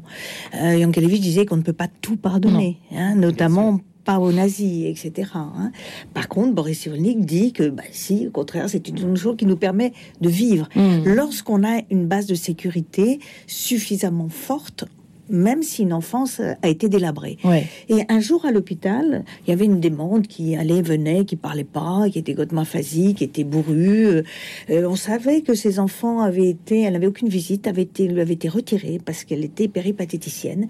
Euh, Yankelevich disait qu'on ne peut pas tout pardonner, hein, notamment pas aux nazis, etc. Hein. Par contre, Boris Cyrulnik dit que, bah, si, au contraire, c'est une chose qui nous permet de vivre. Mmh. Lorsqu'on a une base de sécurité suffisamment forte, même si une enfance a été délabrée. Et un jour à l'hôpital, il y avait une démente qui allait, venait, qui parlait pas, qui était complètement qui était bourrue. Euh, on savait que ses enfants avaient été, elle n'avait aucune visite, avait été, lui avait été retirée parce qu'elle était péripatéticienne.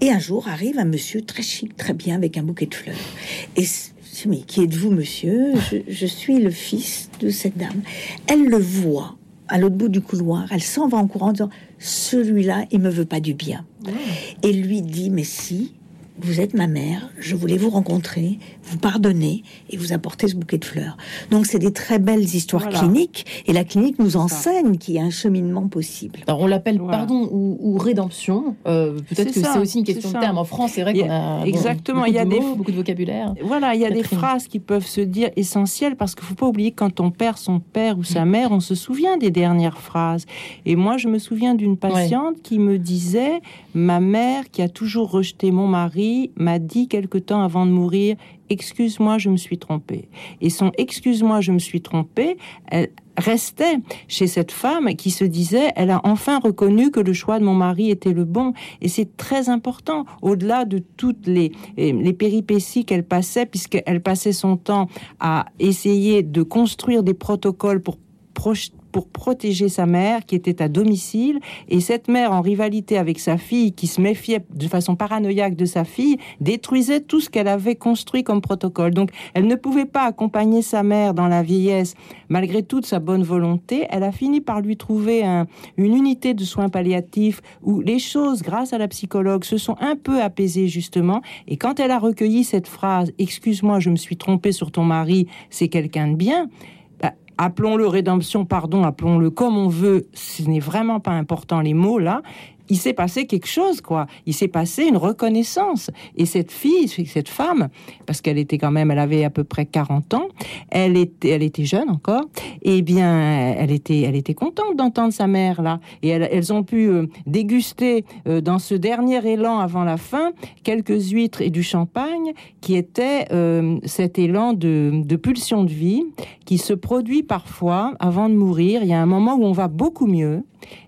Et un jour arrive un monsieur très chic, très bien, avec un bouquet de fleurs. Et mais qui êtes-vous, monsieur? Je, je suis le fils de cette dame. Elle le voit à l'autre bout du couloir. Elle s'en va en courant en disant Celui-là, il me veut pas du bien. Et lui dit Mais si, vous êtes ma mère, je voulais vous rencontrer, vous pardonner et vous apporter ce bouquet de fleurs. Donc c'est des très belles histoires cliniques et la clinique nous enseigne qu'il y a un cheminement possible. Alors on l'appelle pardon ou, rédemption. Euh, peut-être que c'est aussi une question de terme. En France, c'est vrai qu'on a, exactement. il y a des mots, beaucoup de vocabulaire. Voilà, il y a des phrases qui peuvent se dire essentielles parce qu'il faut pas oublier que quand on perd son père ou sa mère, on se souvient des dernières phrases. Et moi, je me souviens d'une patiente qui me disait ma mère qui a toujours rejeté mon mari m'a dit quelque temps avant de mourir Excuse-moi, je me suis trompée. Et son Excuse-moi, je me suis trompée, elle restait chez cette femme qui se disait Elle a enfin reconnu que le choix de mon mari était le bon. Et c'est très important, au-delà de toutes les, les péripéties qu'elle passait, puisqu'elle passait son temps à essayer de construire des protocoles pour pour protéger sa mère qui était à domicile et cette mère en rivalité avec sa fille qui se méfiait de façon paranoïaque de sa fille détruisait tout ce qu'elle avait construit comme protocole. Donc elle ne pouvait pas accompagner sa mère dans la vieillesse malgré toute sa bonne volonté. Elle a fini par lui trouver une unité de soins palliatifs où les choses, grâce à la psychologue, se sont un peu apaisées justement. Et quand elle a recueilli cette phrase ⁇ Excuse-moi, je me suis trompée sur ton mari, c'est quelqu'un de bien ⁇ appelons-le rédemption, pardon, appelons-le comme on veut, ce n'est vraiment pas important les mots là il s'est passé quelque chose, quoi. Il s'est passé une reconnaissance. Et cette fille, cette femme, parce qu'elle était quand même, elle avait à peu près 40 ans, elle était, jeune encore, et eh bien, elle était, elle était contente d'entendre sa mère là. Et elles, ont pu euh, déguster euh, dans ce dernier élan avant la fin quelques huîtres et du champagne qui était euh, cet élan de, de pulsion de vie qui se produit parfois avant de mourir. Il y a un moment où on va beaucoup mieux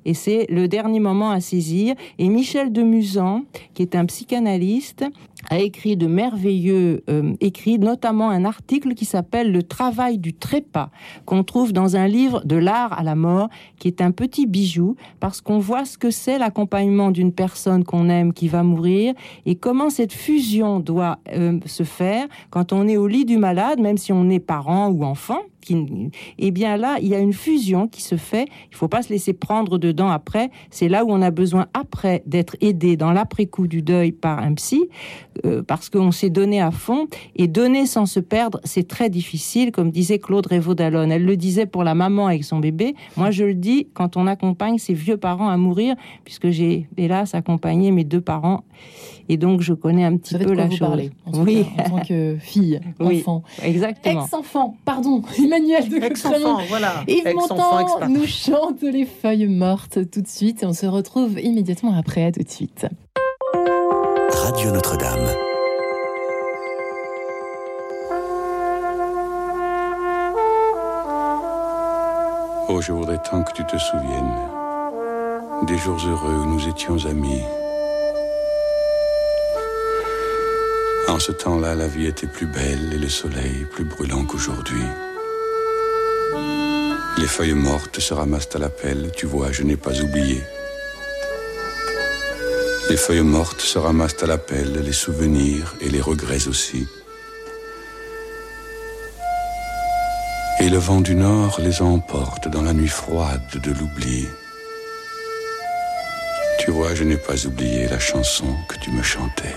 et c'est le dernier moment à saisir. Et Michel de Musan, qui est un psychanalyste, a écrit de merveilleux euh, écrits, notamment un article qui s'appelle Le travail du trépas, qu'on trouve dans un livre de l'art à la mort, qui est un petit bijou, parce qu'on voit ce que c'est l'accompagnement d'une personne qu'on aime qui va mourir, et comment cette fusion doit euh, se faire quand on est au lit du malade, même si on est parent ou enfant. Qui, eh bien là, il y a une fusion qui se fait. Il faut pas se laisser prendre dedans après. C'est là où on a besoin après d'être aidé dans l'après-coup du deuil par un psy euh, parce qu'on s'est donné à fond. Et donner sans se perdre, c'est très difficile, comme disait Claude Révaud d'Alonne. Elle le disait pour la maman avec son bébé. Moi, je le dis quand on accompagne ses vieux parents à mourir, puisque j'ai, hélas, accompagné mes deux parents. Et donc, je connais un petit peu la chose. oui. en tant que fille, enfant. exactement. Ex-enfant, pardon, Emmanuel de Ex-enfant, voilà. Yves Montand nous chante les feuilles mortes tout de suite. Et on se retrouve immédiatement après. À tout de suite. Radio Notre-Dame. Oh, je voudrais tant que tu te souviennes des jours heureux où nous étions amis. En ce temps-là, la vie était plus belle et le soleil plus brûlant qu'aujourd'hui. Les feuilles mortes se ramassent à la pelle, tu vois, je n'ai pas oublié. Les feuilles mortes se ramassent à la pelle, les souvenirs et les regrets aussi. Et le vent du nord les emporte dans la nuit froide de l'oubli. Tu vois, je n'ai pas oublié la chanson que tu me chantais.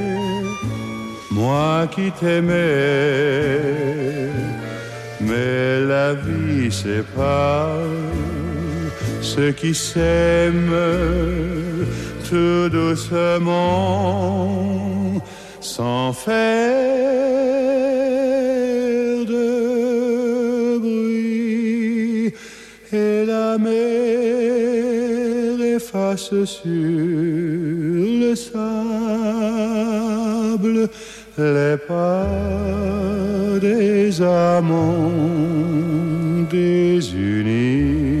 moi qui t'aimais. Mais la vie sépare ceux qui s'aiment tout doucement, sans faire de bruit, et la mer efface sur le sable les pas des amants désunis.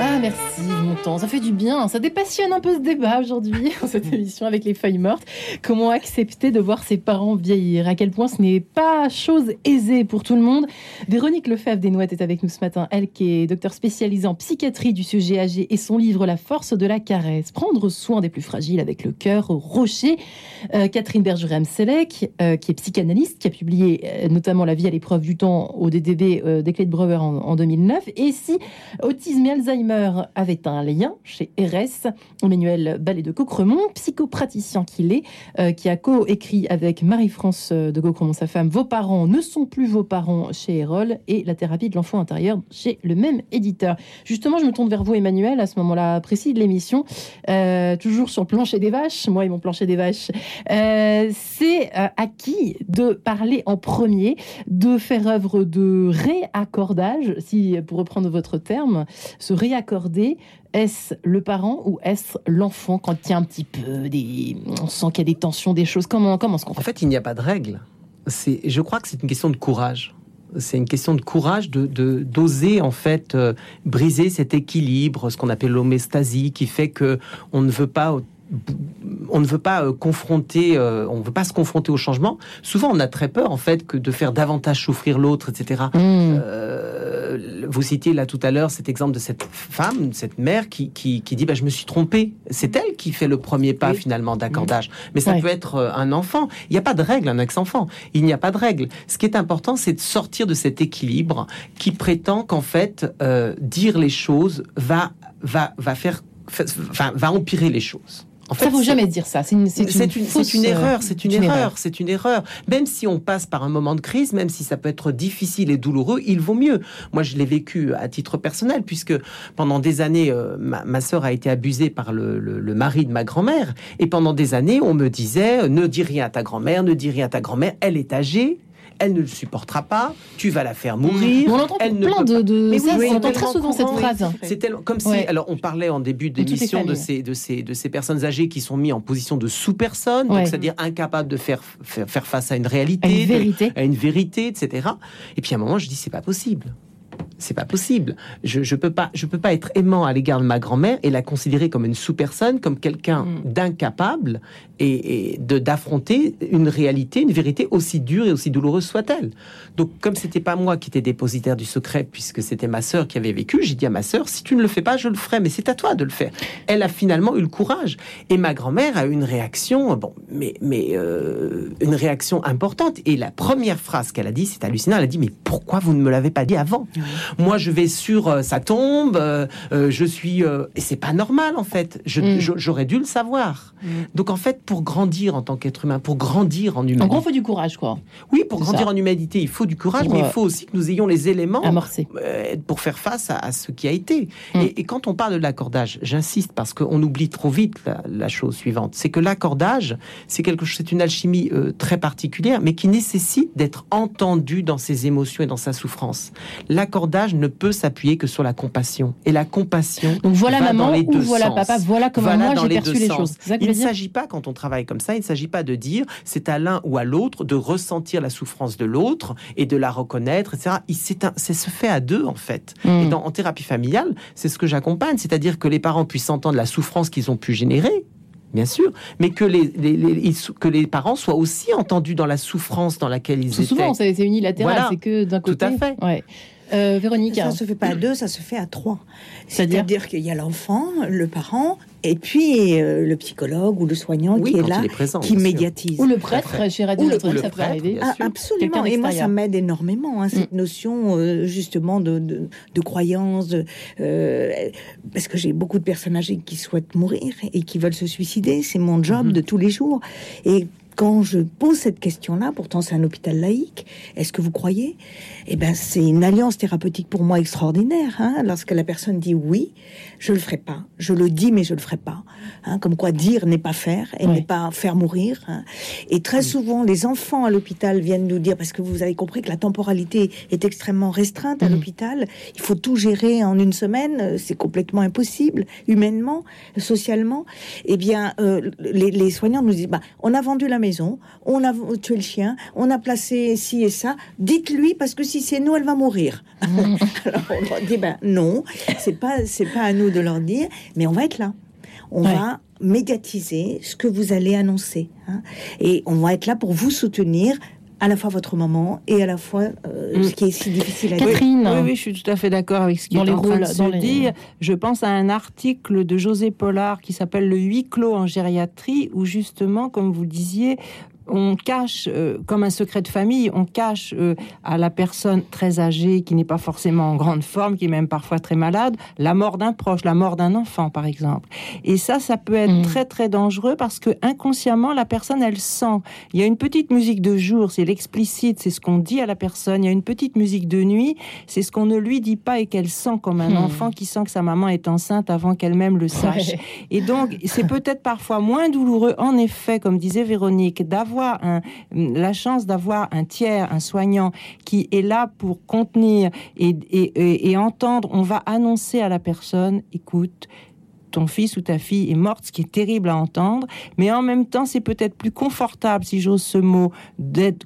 ah merci, mon temps. Ça fait du bien. Ça dépassionne un peu ce débat aujourd'hui, cette émission avec les feuilles mortes. Comment accepter de voir ses parents vieillir? À quel point ce n'est pas chose aisée pour tout le monde? Véronique Lefebvre des Nouettes est avec nous ce matin. Elle qui est docteur spécialisée en psychiatrie du sujet âgé et son livre La force de la caresse. Prendre soin des plus fragiles avec le cœur rocher. Euh, Catherine Bergerem-Selec, euh, qui est psychanalyste, qui a publié euh, notamment La vie à l'épreuve du temps au DDB des Clés de Breuer en, en 2009. Et si autisme et Alzheimer avaient un lien chez RS, Emmanuel Ballet de Cocremont, psychopraticien qu'il est, euh, qui a co-écrit avec Marie-France de Cocremont, sa femme, Vos parents ne sont plus vos parents chez Erol et La thérapie de l'enfant intérieur chez le même éditeur. Justement, je me tourne vers vous, Emmanuel, à ce moment-là précis de l'émission, euh, toujours sur plancher des vaches, moi et mon plancher des vaches. Euh, c'est euh, à qui de parler en premier, de faire œuvre de réaccordage, si pour reprendre votre terme, se réaccorder est-ce le parent ou est-ce l'enfant quand il y a un petit peu des... On sent qu'il y a des tensions, des choses? Comment, comment est-ce qu'on En fait? fait, il n'y a pas de règle. C'est, je crois que c'est une question de courage. C'est une question de courage de de- d'oser en fait euh, briser cet équilibre, ce qu'on appelle l'homéostasie, qui fait que on ne veut pas on ne veut pas euh, confronter, euh, on veut pas se confronter au changement. Souvent, on a très peur en fait que de faire davantage souffrir l'autre, etc. Mmh. Euh, vous citiez là tout à l'heure cet exemple de cette femme, cette mère qui, qui, qui dit bah, Je me suis trompée. C'est elle qui fait le premier pas Oui. finalement d'accordage. Mais ça Ouais. peut être un enfant. Il n'y a pas de règle, un ex-enfant. Il n'y a pas de règle. Ce qui est important, c'est de sortir de cet équilibre qui prétend qu'en fait, euh, dire les choses va, va, va faire. fa- Enfin, va empirer les choses. En Ça, faut c'est- jamais dire ça. C'est une, c'est une, euh, erreur, c'est une, erreur, c'est une erreur. Même si on passe par un moment de crise, même si ça peut être difficile et douloureux, il vaut mieux. Moi, je l'ai vécu à titre personnel, puisque pendant des années, euh, ma, ma sœur a été abusée par le, le- le mari de ma grand-mère, et pendant des années, on me disait euh, ne dis rien à ta grand-mère, ne dis rien à ta grand-mère, elle est âgée. Elle ne le supportera pas, tu vas la faire mourir. On entend Elle plein de, de Mais ça, oui, on entend très souvent cette phrase. C'est tellement comme si, Ouais. alors on parlait en début d'émission de ces, de, ces, de ces personnes âgées qui sont mises en position de sous-personne, Ouais. c'est-à-dire incapables de faire, faire, faire face à une À réalité, une de- vérité. à une vérité, etc. Et puis à un moment, je dis, c'est pas possible. C'est pas possible. Je, je peux pas, je peux pas être aimant à l'égard de ma grand-mère et la considérer comme une sous-personne, comme quelqu'un Mm. d'incapable et, et de d'affronter une réalité, une vérité aussi dure et aussi douloureuse soit-elle. Donc, comme c'était pas moi qui étais dépositaire du secret, puisque c'était ma sœur qui avait vécu, j'ai dit à ma sœur, si tu ne le fais pas, je le ferai, mais c'est à toi de le faire. Elle a finalement eu le courage. Et ma grand-mère a eu une réaction, bon, mais, mais euh, une réaction importante. Et la première phrase qu'elle a dit, c'est hallucinant, elle a dit, mais pourquoi vous ne me l'avez pas dit avant? Moi, je vais sur euh, sa tombe, euh, euh, je suis... et c'est pas normal, en fait. Je- Mm. J'aurais dû le savoir. Donc, en fait, pour grandir en tant qu'être humain, pour grandir en humanité... En gros, il faut du courage, quoi. Oui, pour grandir ça. en humanité, il faut du courage, mais il faut aussi que nous ayons les éléments Amorcé. euh, pour faire face à, à ce qui a été. Mm. Et, et quand on parle de l'accordage, j'insiste parce qu'on oublie trop vite la, la chose suivante, c'est que l'accordage, c'est quelque chose, c'est une alchimie euh, très particulière, mais qui nécessite d'être entendu dans ses émotions et dans sa souffrance. L'accordage ne peut s'appuyer que sur la compassion, et la compassion. Donc voilà va dans maman les ou deux voilà sens. papa, voilà comment Voilà moi dans j'ai perçu les choses. Il ne s'agit pas, quand on travaille comme ça, il ne s'agit pas de dire c'est à l'un ou à l'autre de ressentir la souffrance de l'autre et de la reconnaître, etc. C'est se fait à deux, en fait. Mm. Et dans, en thérapie familiale, c'est ce que j'accompagne, c'est-à-dire que les parents puissent entendre la souffrance qu'ils ont pu générer. Bien sûr, mais que les, que les parents soient aussi entendus dans la souffrance dans laquelle ils que étaient. souvent, c'est unilatéral, Voilà. c'est que d'un Tout côté. à fait. Ouais. Euh, Véronique, Ça se fait pas à deux, ça se fait à trois. C'est-à-dire qu'il y a l'enfant, le parent, et puis euh, le psychologue ou le soignant Oui, qui est là, est présent, qui médiatise. ou le prêtre, chez Radio Ou le- Notre-Dame, ou le ça peut prêtre, arriver. bien Ah, absolument. Et moi, ça m'aide énormément, hein, cette notion euh, justement de, de, de croyance, de, euh, parce que j'ai beaucoup de personnes âgées qui souhaitent mourir et qui veulent se suicider. C'est mon job Mhm. de tous les jours. Et quand je pose cette question-là, pourtant c'est un hôpital laïque, est-ce que vous croyez? Eh ben, c'est une alliance thérapeutique pour moi extraordinaire. Hein, lorsque la personne dit oui, je le ferai pas. Je le dis, mais je le ferai pas. Hein, comme quoi dire n'est pas faire et n'est pas faire mourir. hein. Et très souvent, les enfants à l'hôpital viennent nous dire, parce que vous avez compris que la temporalité est extrêmement restreinte à Mhm. l'hôpital, il faut tout gérer en une semaine, c'est complètement impossible, humainement, socialement. Eh bien, euh, les, les soignants nous disent, bah, on a vendu la maison, on a tué le chien, on a placé ci et ça. Dites-lui parce que si c'est nous, elle va mourir. Alors on leur dit ben non, c'est pas c'est pas à nous de leur dire, mais on va être là. On Ouais. va médiatiser ce que vous allez annoncer, hein. et on va être là pour vous soutenir à la fois votre maman et à la fois euh, Mm. ce qui est si difficile à dire. Catherine. Oui, oui, je suis tout à fait d'accord avec ce qui Dans est les en train de se les- dire. Je pense à un article de José Pollard qui s'appelle Le huis clos en gériatrie, où justement, comme vous le disiez, on cache, euh, comme un secret de famille, on cache euh, à la personne très âgée, qui n'est pas forcément en grande forme, qui est même parfois très malade, la mort d'un proche, la mort d'un enfant, par exemple. Et ça, ça peut être Mhm. très très dangereux parce que inconsciemment, la personne, elle sent. Il y a une petite musique de jour, c'est l'explicite, c'est ce qu'on dit à la personne. Il y a une petite musique de nuit, c'est ce qu'on ne lui dit pas et qu'elle sent comme un Hmm. enfant qui sent que sa maman est enceinte avant qu'elle-même le sache. Ouais. Et donc, c'est peut-être parfois moins douloureux, en effet, comme disait Véronique, d'avoir la chance d'avoir un tiers, un soignant qui est là pour contenir et entendre. On va annoncer à la personne, écoute, ton fils ou ta fille est morte, ce qui est terrible à entendre, mais en même temps, c'est peut-être plus confortable, si j'ose ce mot,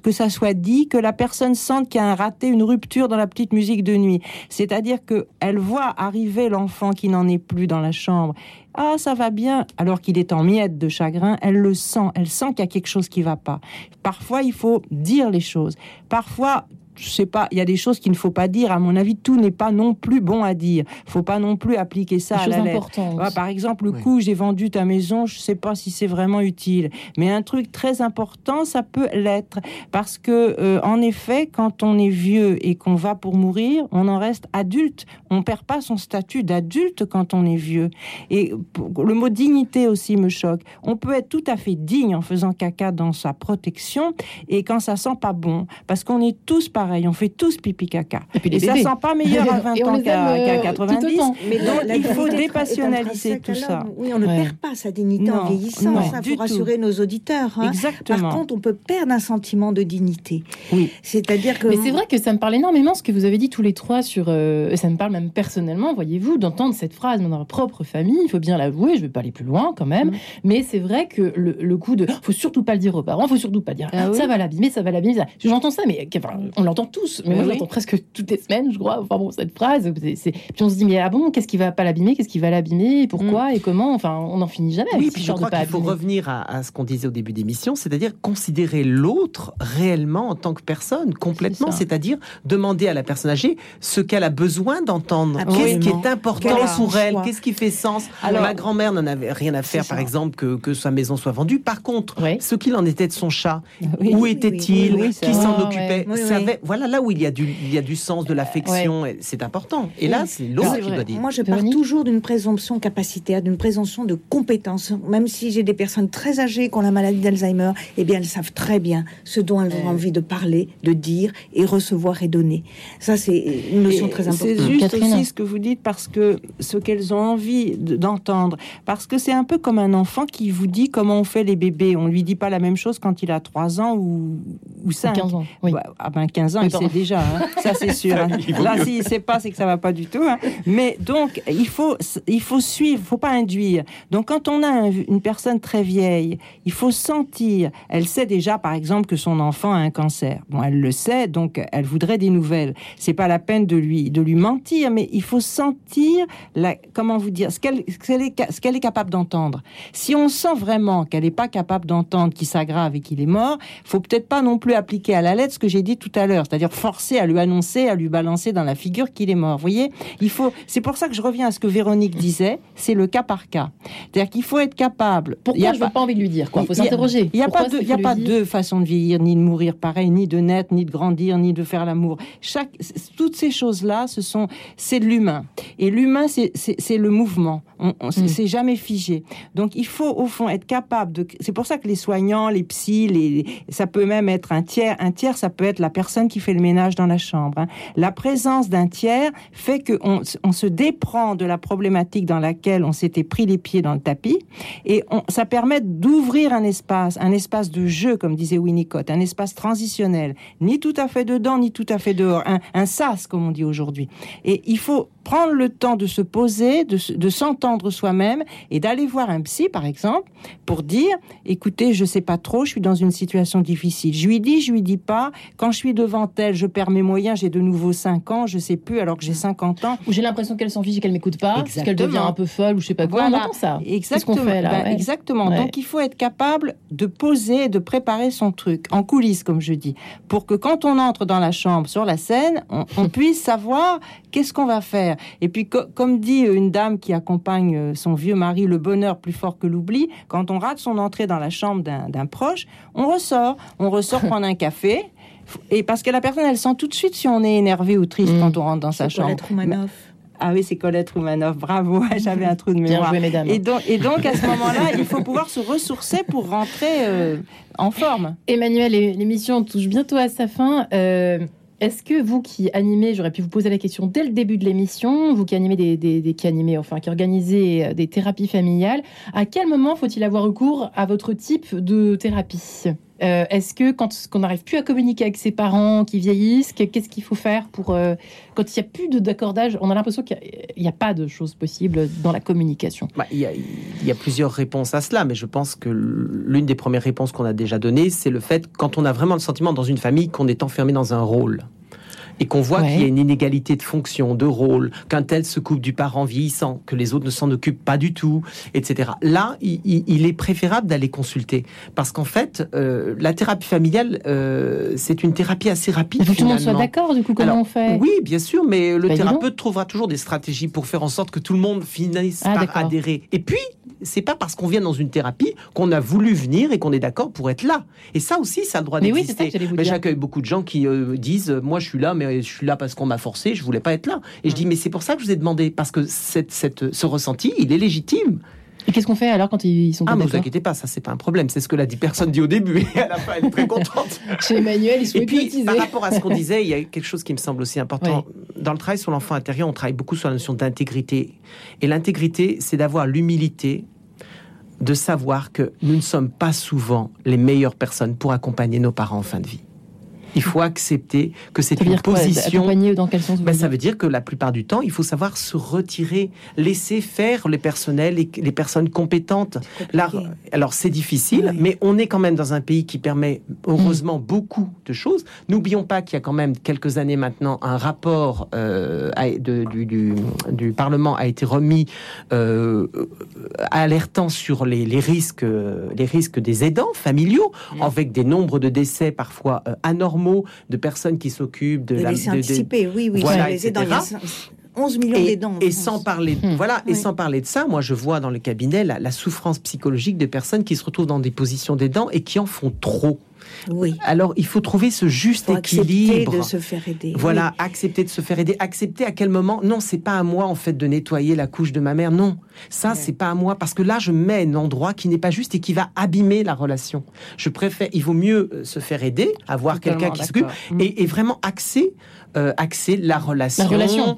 que ça soit dit, que la personne sente qu'il y a un raté, une rupture dans la petite musique de nuit. C'est-à-dire que elle voit arriver l'enfant qui n'en est plus dans la chambre. Ah, ça va bien, alors qu'il est en miettes de chagrin, elle le sent, elle sent qu'il y a quelque chose qui va pas. Parfois, il faut dire les choses. Parfois, je sais pas, il y a des choses qu'il ne faut pas dire. À mon avis, tout n'est pas non plus bon à dire. faut pas non plus appliquer ça Des à la lettre. Ouais, par exemple, le Oui. coup, j'ai vendu ta maison, je sais pas si c'est vraiment utile. Mais un truc très important, ça peut l'être. Parce que, euh, en effet, quand on est vieux et qu'on va pour mourir, on en reste adulte. On perd pas son statut d'adulte quand on est vieux. Et le mot dignité aussi me choque. On peut être tout à fait digne en faisant caca dans sa protection et quand ça sent pas bon. Parce qu'on est tous pareils, on fait tous pipi caca. Et puis les Et ça sent pas meilleur à 20 Et on ans qu'à euh, tout 90. autant. Mais Donc, la- la il faut dépassionnaliser tout ça. Oui, on ne Ouais. perd pas sa dignité Non, en vieillissant. non, ça, du faut tout. rassurer nos auditeurs. hein. Par Exactement. contre, on peut perdre un sentiment de dignité. Oui. C'est-à-dire que. Mais c'est vrai que ça me parle énormément ce que vous avez dit tous les trois sur. euh, ça me parle même personnellement, voyez-vous, d'entendre cette phrase dans ma propre famille. Il faut bien l'avouer, je vais pas aller plus loin quand même. Mm. Mais c'est vrai que le, le coup de. Faut surtout pas le dire aux parents, faut surtout pas dire. Ah oui. Ça va l'abîmer, ça va l'abîmer. J'entends ça, mais enfin, on l'entend tous. Mais Mais moi, je oui. l'entends presque toutes les semaines, je crois. Enfin bon, cette phrase. c'est- Puis on se dit, mais ah bon, qu'est-ce qui va pas l'abîmer? Qu'est-ce qui va l'abîmer? Pourquoi et comment? Enfin, on n'en finit jamais. Oui, puis je crois qu'il faut revenir à, à ce qu'on disait au début d'émission, c'est-à-dire considérer l'autre réellement en tant que personne, complètement, c'est-à-dire demander à la personne âgée ce qu'elle a besoin d'entendre, Absolument. qu'est-ce qui est important Quel pour elle, qu'est-ce qui fait sens? Alors- Ma grand-mère n'en avait rien à faire, par ça. exemple, que, que sa maison soit vendue. Par contre, Ouais. ce qu'il en était de son chat, Oui. où oui, était-il, oui, oui, qui s'en Ah, occupait? Oui, savait- voilà là où il y a du, il y a du sens, de l'affection, et c'est important. Et là, c'est l'autre C'est qui doit dire. Moi, je pars toujours d'une présomption capacitaire, d'une présomption de compétence. Même si j'ai des personnes très âgées qui ont la maladie d'Alzheimer, eh bien, elles savent très bien ce dont elles ont envie de parler, de dire et recevoir et donner. Ça, c'est une notion Et très C'est importante. juste Catherine. aussi ce que vous dites parce que ce qu'elles ont envie de- d'entendre. Parce que c'est un peu comme un enfant qui vous dit comment on fait les bébés. On lui dit pas la même chose quand il a 3 ans ou, ou 5. 15 ans. Oui. Ouais, ah ben 15 ans, il sait déjà, hein. ça c'est sûr. hein. Il Là, s'il sait pas, c'est que ça va pas du tout. hein. Mais donc, il faut, il faut suivre, faut pas induire. Donc, quand on a un- une personne très vieille, il faut sentir. Elle sait déjà, par exemple, que son enfant a un cancer. Bon, elle le sait, donc elle voudrait des nouvelles. C'est pas la peine de lui, de lui mentir, mais il faut sentir la, comment vous dire, ce qu'elle, ce qu'elle est, qu'elle est capable d'entendre. Si on sent vraiment qu'elle n'est pas capable d'entendre qu'il s'aggrave et qu'il est mort, faut peut-être pas non plus appliquer à la lettre ce que j'ai dit tout à l'heure, c'est-à-dire forcer à lui annoncer, à lui balancer dans la figure qu'il est mort. Vous voyez, il faut. C'est pour ça que je reviens à ce que Véronique disait, c'est le cas par cas. C'est-à-dire qu'il faut être capable. Il y Pourquoi a je pas- n'ai pas envie de lui dire quoi? Faut s'interroger. il n'y a pas, de, est-ce il y a pas deux façons de vieillir, ni de mourir pareil, ni de naître, ni de grandir, ni de faire l'amour. Chaque, toutes ces choses-là, ce sont, c'est de l'humain. Et l'humain, c'est, le mouvement. On, on- c'est- Mm. c'est jamais figé. Donc, il faut, au fond, être capable de. C'est pour ça que les soignants, les psys, les, ça peut même être un tiers. Un tiers, ça peut être la personne qui fait le ménage dans la chambre. hein. La présence d'un tiers fait qu'on on se déprend de la problématique dans laquelle on s'était pris les pieds dans le tapis et ça permet d'ouvrir un espace, un espace de jeu, comme disait Winnicott, un espace transitionnel, ni tout à fait dedans, ni tout à fait dehors, un, un sas, comme on dit aujourd'hui. Et il faut prendre le temps de se poser, de, de s'entendre soi-même et d'aller voir un psy, par exemple, pour dire, écoutez, je sais pas trop, je suis dans une situation difficile. Je lui dis, je lui dis pas. Quand je suis devant elle, je perds mes moyens, j'ai de nouveau 5 ans, je sais plus alors que j'ai 50 ans. Ou j'ai l'impression qu'elle s'en fiche et qu'elle m'écoute pas, qu'elle devient un peu folle ou je sais pas quoi. Voilà. On ça. Exactement. qu'on fait là Ben, Ouais. Exactement. Ouais. Donc il faut être capable de poser et de préparer son truc en coulisses, comme je dis, pour que quand on entre dans la chambre, sur la scène, on, on puisse savoir qu'est-ce qu'on va faire. Et puis, co- comme dit une dame qui accompagne euh, son vieux mari, le bonheur plus fort que l'oubli, quand on rate son entrée dans la chambre d'un d'un proche, on ressort. On ressort prendre un café. Et parce que la personne, elle sent tout de suite si on est énervé ou triste Mm. quand on rentre dans sa chambre. Colette Roumanoff. Ah oui, c'est Colette Roumanoff. Bravo, j'avais un trou de Bien mémoire. joué, mesdames. Et donc, et donc, à ce moment-là, il faut pouvoir se ressourcer pour rentrer euh, en forme. Emmanuel, l'é- l'émission touche bientôt à sa fin. Euh, Est-ce que vous qui animez, j'aurais pu vous poser la question dès le début de l'émission, vous qui animez des, des- des- qui animez, enfin qui organisez euh, des thérapies familiales, à quel moment faut-il avoir recours à votre type de thérapie? Euh, Est-ce que quand on n'arrive plus à communiquer avec ses parents qui vieillissent, que- qu'est-ce qu'il faut faire pour euh, quand il n'y a plus d'accordage On a l'impression qu'il n'y a, pas de choses possibles dans la communication. Bah, il, y y a plusieurs réponses à cela, mais je pense que l'une des premières réponses qu'on a déjà données, c'est le fait quand on a vraiment le sentiment dans une famille qu'on est enfermé dans un rôle. Et qu'on voit Ouais. qu'il y a une inégalité de fonction, de rôle, qu'un tel se coupe du parent vieillissant, que les autres ne s'en occupent pas du tout, etc. Là, il, est préférable d'aller consulter. Parce qu'en fait, euh, la thérapie familiale, euh, c'est une thérapie assez rapide. Il faut que tout le monde soit d'accord, du coup, comment Alors, on fait? Oui, bien sûr, mais le Bah, thérapeute trouvera toujours des stratégies pour faire en sorte que tout le monde finisse Ah, par adhérer. Et puis, c'est pas parce qu'on vient dans une thérapie qu'on a voulu venir et qu'on est d'accord pour être là. Et ça aussi, ça a le droit Mais oui, d'exister. mais dire. j'accueille beaucoup de gens qui euh, disent euh, Moi, je suis là, mais je suis là parce qu'on m'a forcé, je voulais pas être là. Et je dis Mais c'est pour ça que je vous ai demandé, parce que cette, cette, ce ressenti, il est légitime. Et qu'est-ce qu'on fait alors quand ils sont pas Ah, ne vous inquiétez pas, ça, c'est pas un problème. C'est ce que la personne dit au début. Et à la fin, elle est très contente. Chez Emmanuel, ils sont Et puis, par rapport à ce qu'on disait, il y a quelque chose qui me semble aussi important. Dans le travail sur l'enfant intérieur, on travaille beaucoup sur la notion d'intégrité. Et l'intégrité, c'est d'avoir l'humilité de savoir que nous ne sommes pas souvent les meilleures personnes pour accompagner nos parents en fin de vie. Il faut accepter que c'est une quoi position Accompagner dans quel sens ben, ça veut dire que la plupart du temps, il faut savoir se retirer, laisser faire les personnels et les personnes compétentes. Là, alors c'est difficile, Oui. mais on est quand même dans un pays qui permet heureusement beaucoup de choses. N'oublions pas qu'il y a quand même quelques années maintenant un rapport euh, de- du, du- du Parlement a été remis euh, alertant sur les, les risques, les risques des aidants familiaux, avec des nombres de décès parfois euh, anormaux de personnes qui s'occupent de De la laisser de- de- anticiper, oui, oui. Voilà, les aidants, il y a etc. 11 millions et, d'aidants. et France. sans parler, voilà, et sans parler de ça, moi je vois dans le cabinet la, la souffrance psychologique de personnes qui se retrouvent dans des positions d'aidants et qui en font trop. Oui. Alors il faut trouver ce juste Faut accepter équilibre. de se faire aider. Voilà, accepter de se faire aider, accepter à quel moment? Non, c'est pas à moi en fait de nettoyer la couche de ma mère. Non, ça c'est pas à moi parce que là je mets un endroit qui n'est pas juste et qui va abîmer la relation. Je préfère, il vaut mieux euh, se faire aider, avoir quelqu'un qui s'occupe et, et vraiment axer, euh, axer la relation, La relation.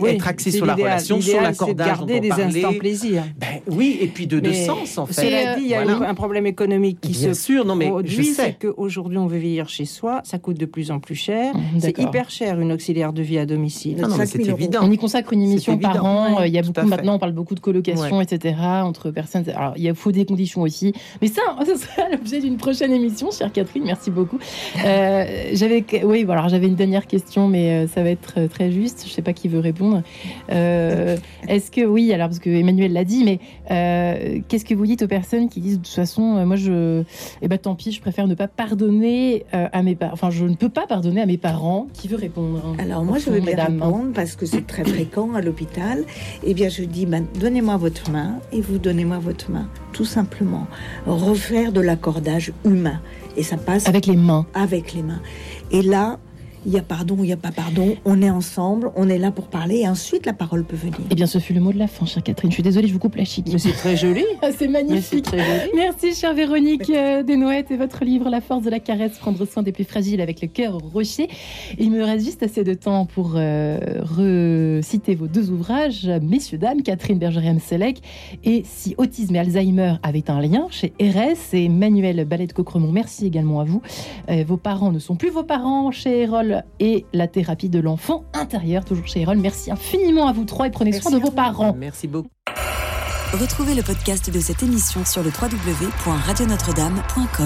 Oui, être axé sur la relation, sur de l'accordage dont garder on des parlait. instants plaisir. Ben oui, et puis de, de Mais sens en fait. Cela dit, il y a Voilà. un problème économique qui Bien se sûr, non mais je produit, sais. c'est qu'aujourd'hui on veut vieillir chez soi, ça coûte de plus en plus cher. Mmh, C'est hyper cher une auxiliaire de vie à domicile. Ah non, mais 5 000 c'est évident. On y consacre une émission par évident. an. Ouais, il y a beaucoup maintenant, on parle beaucoup de colocation, etc. entre personnes. Alors, il faut des conditions aussi. Mais ça, ce sera l'objet d'une prochaine émission, chère Catherine. Merci beaucoup. Euh, j'avais, oui, voilà, j'avais une dernière question, mais euh, ça va être euh, très juste. Je sais pas qui veut répondre. Euh, est-ce que oui, alors parce que Emmanuel l'a dit, mais euh, qu'est-ce que vous dites aux personnes qui disent de toute façon, moi je, eh ben tant pis, je préfère ne pas pardonner à mes parents. Enfin, je ne peux pas pardonner à mes parents. Qui veut répondre Alors moi, je veux bien mesdames. répondre parce que c'est très fréquent à l'hôpital. Eh bien, je dis, ben, donnez-moi votre main et vous donnez-moi votre main, tout simplement. Refaire de l'accordage humain et ça passe Avec les mains. avec les mains. Et là, il y a pardon, il n'y a pas pardon. On est ensemble, on est là pour parler et ensuite la parole peut venir. Eh bien, ce fut le mot de la fin, chère Catherine. Je suis désolée, je vous coupe la chic. Mais c'est très joli. Ah, c'est magnifique. très joli. Merci, chère Véronique euh, Desnouettes, et votre livre La force de la caresse, prendre soin des plus fragiles avec le cœur au rocher. Il me reste juste assez de temps pour euh, reciter vos deux ouvrages, Messieurs, Dames, Catherine Bergeriam-Selec, et Si autisme et Alzheimer avaient un lien, chez RS et Manuel Ballet de Cocremont. Merci également à vous. Euh, vos parents ne sont plus vos parents, chez Erol l'école et la thérapie de l'enfant intérieur, toujours chez Erol. Merci infiniment à vous trois et prenez soin de vos parents. Merci beaucoup. Retrouvez le podcast de cette émission sur le www.radionotre-dame.com.